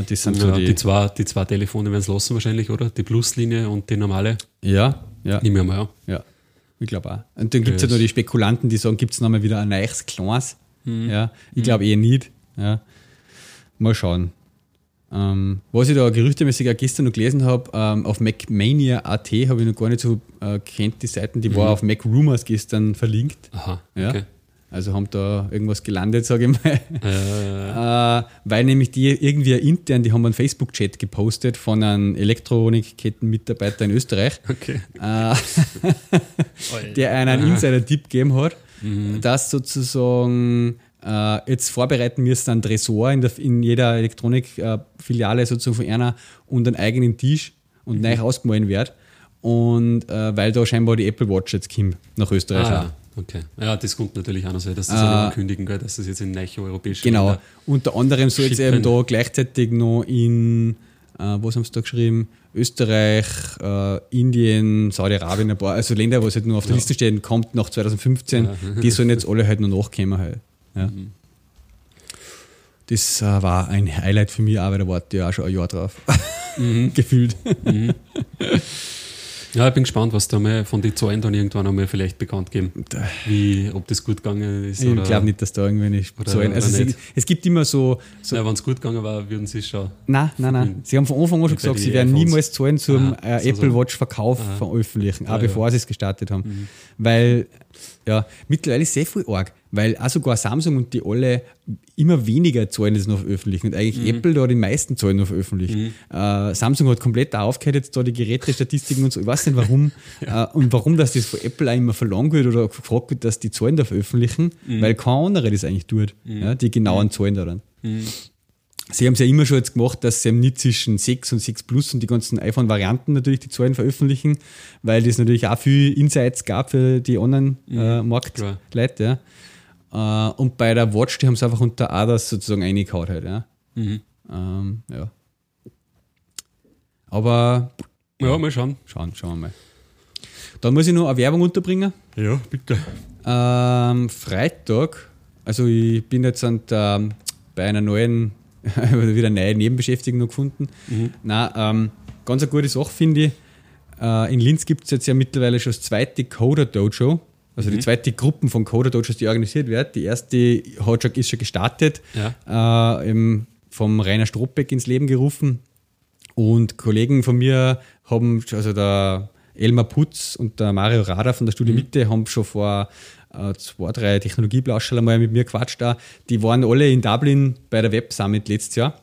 Äh, das sind so Ja, die. die, zwei, die zwei Telefone werden es lassen wahrscheinlich, oder? Die Pluslinie und die normale. ja, ja. Nehmen wir mal an. Ja, ich glaube auch. Und dann gibt es Das- halt noch die Spekulanten, die sagen, gibt es nochmal wieder ein neues Kleines? Mhm. Ja, ich glaube eher nicht. Ja. Mal schauen. Ähm, was ich da gerüchtemäßig auch gestern noch gelesen habe, ähm, auf MacMania.at habe ich noch gar nicht so äh, kennt, die Seiten, die war auf Mac Rumors gestern verlinkt. Aha, Ja. okay. Also haben da irgendwas gelandet, sage ich mal. Äh, Äh, weil nämlich die irgendwie intern, die haben einen Facebook-Chat gepostet von einem Elektronikkettenmitarbeiter in Österreich. okay. Äh, der einen Insider-Tipp gegeben hat, dass sozusagen äh, jetzt vorbereiten müsst einen Tresor in, der, in jeder Elektronikfiliale sozusagen von einer und einen eigenen Tisch und neu ausgemahlen wird. Und äh, weil da scheinbar die Apple Watch jetzt kommt nach Österreich. Ah, ja. okay. Ja, das kommt natürlich auch noch sein, dass das Äh, ankündigen, gell, dass das jetzt in neue europäische Genau. Länder- Unter anderem soll jetzt eben da gleichzeitig noch in, äh, was haben sie da geschrieben? Österreich, äh, Indien, Saudi-Arabien, ein paar, also Länder, wo es halt nur auf der Liste stehen, kommt nach 2015, die sollen jetzt alle halt noch nachkommen halt. Ja. Mhm. Das äh, war ein Highlight für mich weil da warte ich auch schon ein Jahr drauf. Mhm. Gefühlt. Ja, ich bin gespannt, was da mal von den Zahlen dann irgendwann einmal vielleicht bekannt geben. Wie, ob das gut gegangen ist. Ich glaube nicht, dass da irgendwelche oder- Zahlen. Also sie, es gibt immer so, so wenn es gut gegangen war, würden sie es schon. Nein, nein, nein. Sie haben von Anfang an schon gesagt, sie werden niemals zahlen zum Ah, äh, Apple. Watch Verkauf Ah. veröffentlichen, auch Ja, bevor ja. sie es gestartet haben. Weil, ja, mittlerweile ist sehr viel arg, weil auch sogar Samsung und die alle immer weniger zahlen das noch veröffentlichen und eigentlich Apple da die meisten Zahlen noch veröffentlichen. Äh, Samsung hat komplett da aufgehört, jetzt da die Gerätestatistiken und so. Ich weiß nicht warum äh, und warum, dass das von Apple auch immer verlangt wird oder gefragt wird, dass die Zahlen da veröffentlichen, weil kein anderer das eigentlich tut, ja, die genauen Zahlen daran. Sie haben es ja immer schon jetzt gemacht, dass sie eben nicht zwischen 6 und 6 Plus und die ganzen iPhone-Varianten natürlich die Zahlen veröffentlichen, weil das natürlich auch viel Insights gab für die. Online-Marktleute. ja. Äh, und bei der Watch, die haben es einfach unter ADAS sozusagen reingehauen halt. Ja. Ähm, ja. Aber Ja, mal schauen. schauen, schauen wir mal. Dann muss ich noch eine Werbung unterbringen. Ja, bitte. Ähm, Freitag, also ich bin jetzt an der, bei einer neuen, wieder neue Nebenbeschäftigung noch gefunden. Nein, ähm, ganz eine gute Sache finde ich. Äh, in Linz gibt es jetzt ja mittlerweile schon das zweite Coder Dojo. Also die zweite Gruppe von Coder Dojos, die organisiert wird. Die erste hat schon, ist schon gestartet, äh, eben vom Rainer Strobeck ins Leben gerufen. Und Kollegen von mir haben, also der Elmar Putz und der Mario Rader von der Studie Mitte haben schon vor äh, zwei, drei Technologieblauscherl einmal mit mir quatscht da. Die waren alle in Dublin bei der Web Summit letztes Jahr.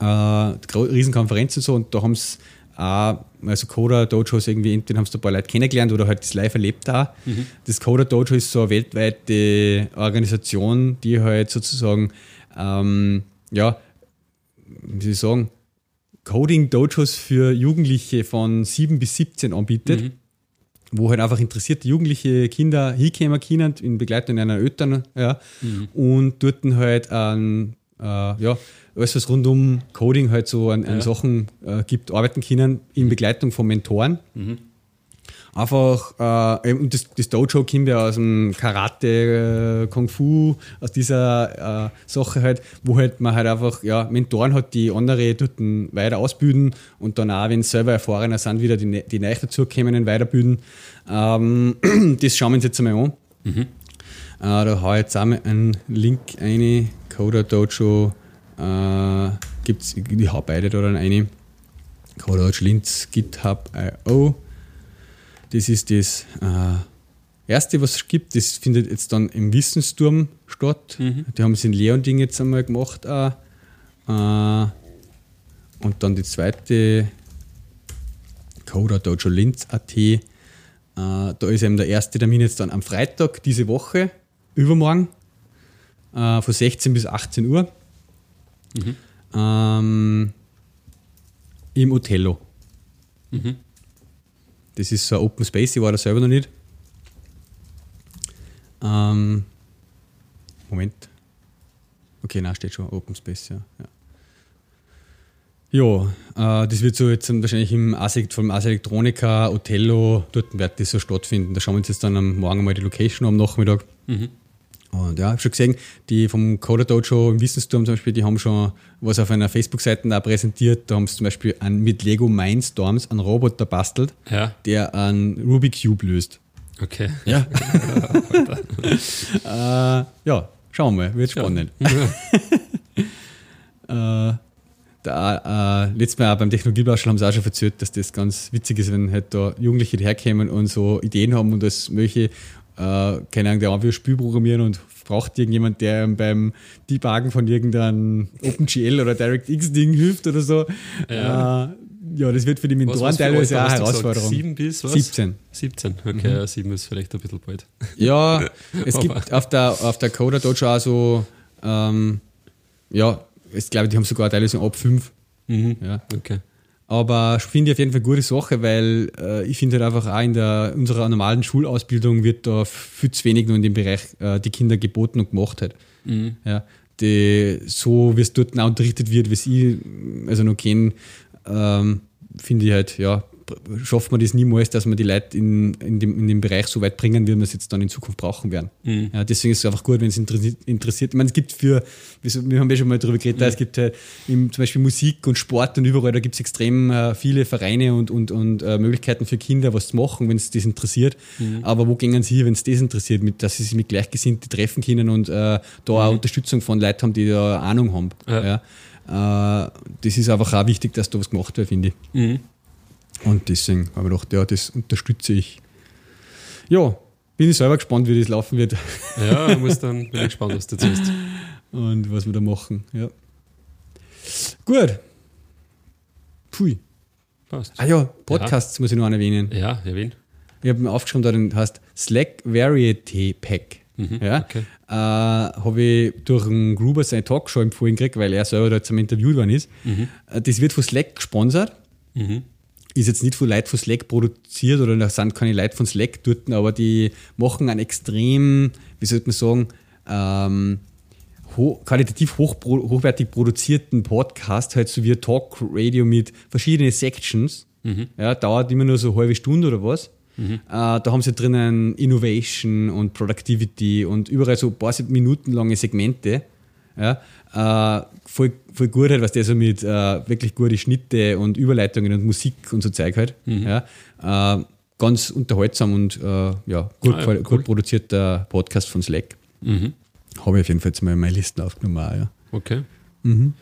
äh, Riesenkonferenz und so und da haben sie auch, also Coda Dojos irgendwie, entweder haben sie ein paar Leute kennengelernt oder halt das live erlebt auch. Mhm. Das Coda Dojo ist so eine weltweite Organisation, die halt sozusagen, ähm, ja, wie soll ich sagen, Coding-Dojos für Jugendliche von 7 bis 17 anbietet, mhm. wo halt einfach interessierte jugendliche Kinder hinkommen können, in Begleitung einer Eltern, ja, mhm. und dort halt ein, äh, ja, alles, was rund um Coding halt so an, an ja. Sachen äh, gibt, arbeiten können, in Begleitung von Mentoren. Mhm einfach, äh, und das, das Dojo kommt ja aus dem Karate, äh, Kung Fu, aus dieser äh, Sache halt, wo halt man halt einfach ja, Mentoren hat, die andere dort weiter ausbilden und dann auch, wenn sie selber erfahrener sind, wieder die, die neu dazukommen und weiterbilden. Ähm, das schauen wir uns jetzt einmal an. Mhm. Äh, da habe ich jetzt auch einen Link eine Coda Dojo äh, gibt's, ich habe beide da dann eine. Coda Dojo Linz, GitHub.io das ist das äh, Erste, was es gibt. Das findet jetzt dann im Wissensturm statt. Mhm. Die haben es in Leonding jetzt einmal gemacht. Auch. Äh, und dann die zweite Coda Dojo Linz.at. Äh, da ist eben der erste Termin jetzt dann am Freitag diese Woche, übermorgen, äh, von 16 bis 18 Uhr. Mhm. Ähm, Im Othello. Mhm. Das ist so ein Open Space, ich war da selber noch nicht. Ähm, Moment. Okay, na steht schon Open Space, ja. Ja, ja äh, das wird so jetzt wahrscheinlich im ASIC, vom ASIC Electronica, Othello, dort wird das so stattfinden. Da schauen wir uns jetzt dann am Morgen mal die Location am Nachmittag. Mhm. Und ja, ich habe schon gesehen, die vom Coder Dojo im Wissensturm zum Beispiel, die haben schon was auf einer Facebook-Seite da präsentiert. Da haben sie zum Beispiel einen, mit Lego Mindstorms einen Roboter bastelt, ja. der einen Rubik Cube löst. Okay. Ja. äh, ja, schauen wir mal, wird spannend. Ja. äh, da, äh, letztes Mal auch beim Technologiebauschel haben sie auch schon erzählt, dass das ganz witzig ist, wenn halt da Jugendliche herkommen und so Ideen haben und das möchte äh, keine Ahnung, der einfach Spiel programmieren und braucht irgendjemand, der ihm beim Debuggen von irgendeinem OpenGL oder DirectX-Ding hilft oder so. Ja. Äh, ja, das wird für die Mentoren teilweise auch eine Herausforderung. Sieben bis was? 17. 17, okay, mhm. ja, sieben ist vielleicht ein bisschen bald. Ja, es gibt auf der, auf der Coder Dojo auch so, ähm, ja, ich glaube, die haben sogar teilweise ab 5. Mhm. Ja. Okay. Aber ich finde auf jeden Fall eine gute Sache, weil äh, ich finde halt einfach auch in der, unserer normalen Schulausbildung wird da viel zu wenig nur in dem Bereich äh, die Kinder geboten und gemacht halt. Mhm. Ja, die, so wie es dort auch unterrichtet wird, wie es ich also noch kenne, ähm, finde ich halt, ja, schafft man das niemals, dass man die Leute in, in, dem, in dem Bereich so weit bringen, wie wir es jetzt dann in Zukunft brauchen werden. Mhm. Ja, deswegen ist es einfach gut, wenn es interessiert. Ich meine, es gibt für, wir haben ja schon mal darüber geredet, mhm. es gibt halt im, zum Beispiel Musik und Sport und überall, da gibt es extrem äh, viele Vereine und, und, und äh, Möglichkeiten für Kinder, was zu machen, wenn es das interessiert. Mhm. Aber wo gehen sie hier, wenn es das interessiert, mit, dass sie sich mit Gleichgesinnten treffen können und äh, da auch mhm. Unterstützung von Leuten haben, die da Ahnung haben. Ja. ja. Äh, das ist einfach auch wichtig, dass da was gemacht wird, finde ich. Mhm. Und deswegen habe ich gedacht, ja, das unterstütze ich. Ja, bin ich selber gespannt, wie das laufen wird. Ja, muss dann, bin ich gespannt, was du erzählst. Und was wir da machen, ja. Gut. Pui. Passt. Ah ja, Podcasts ja. muss ich noch erwähnen. Ja, erwähnen. Ich habe mir aufgeschrieben, da den heißt Slack Variety Pack. Mhm, ja, okay. äh, habe ich durch einen Gruber seine Talkshow empfohlen gekriegt, weil er selber da zum Interview worden ist. Mhm. Äh, das wird von Slack gesponsert. Mhm ist jetzt nicht von Leuten von Slack produziert oder da sind keine Leute von Slack dort, aber die machen einen extrem, wie sollte man sagen, ähm, ho qualitativ hoch, hochwertig produzierten Podcast, halt so wie Talk Radio mit verschiedenen Sections. Mhm. Ja, dauert immer nur so eine halbe Stunde oder was. Mhm. Äh, da haben sie drinnen Innovation und Productivity und überall so ein paar Minuten lange Segmente. Ja, äh, voll, voll gut halt, was der so mit äh, wirklich gute Schnitte und Überleitungen und Musik und so Zeug halt. Mhm. Ja, äh, ganz unterhaltsam und äh, ja, gut, ah, ja, cool. gut produzierter Podcast von Slack. Mhm. Habe ich auf jeden Fall jetzt mal in meine Listen aufgenommen. Auch, ja. Okay. Mhm.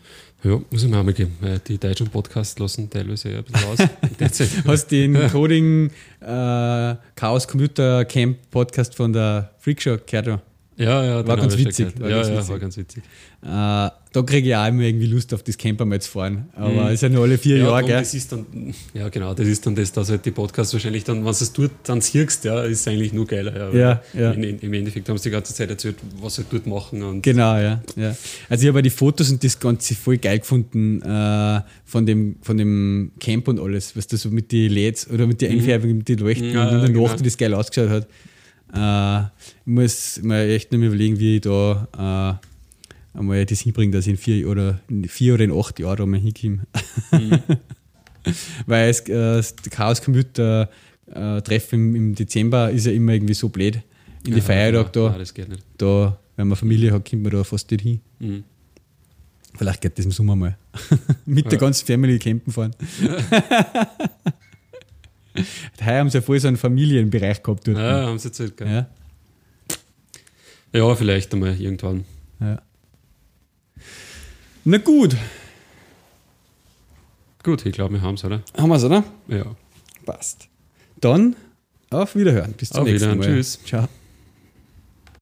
Ja, muss ich mir auch mal geben. Die deutschen Podcasts lassen teilweise ja ein bisschen aus. Hast du den Coding äh, Chaos Computer Camp Podcast von der Freakshow gehört? Ja, ja, War ganz witzig, war gehört. ganz ja, ja, witzig. war ganz witzig. Äh, da kriege ich auch immer irgendwie Lust auf das Camper mal zu fahren. Aber es sind nur alle vier Mhm. Ja, Jahre, gell? das ist dann, ja, genau, das ist dann das, dass halt die Podcasts wahrscheinlich dann, wenn du es dort dann siehst, ja, ist eigentlich nur geiler. Ja, Ja, ja. In, in, Im Endeffekt haben sie die ganze Zeit erzählt, was sie dort machen und Genau, ja, ja. Also ich habe die Fotos und das Ganze voll geil gefunden äh, von, dem, von dem Camp und alles, was da so mit den LEDs oder mit der Einfärbung, mit den Leuchten Ja, und in der genau. Nacht, wie das geil ausgeschaut hat. Äh, ich muss mir echt noch mal überlegen, wie ich da äh, einmal das hinbringe, dass ich in vier oder in vier oder in acht Jahren da mal hinkomme. Mhm. Weil es, äh, das Chaos Computer äh, Treffen im, Dezember ist ja immer irgendwie so blöd. In die Ja, Feiertag ja, da nicht. da, wenn man Familie hat, kommt man da fast nicht hin. Mhm. Vielleicht geht das im Sommer mal. Mit der Ja. ganzen Family campen fahren. Heuer haben sie ja voll so einen Familienbereich gehabt dort. Ja, haben sie erzählt, gell? Ja, Ja, vielleicht einmal irgendwann. ja. Na gut, Gut, ich glaube, wir haben es, oder? haben wir es, oder? Ja. Passt. Dann auf Wiederhören. Bis zum Auf nächsten. Mal. Tschüss. Ciao.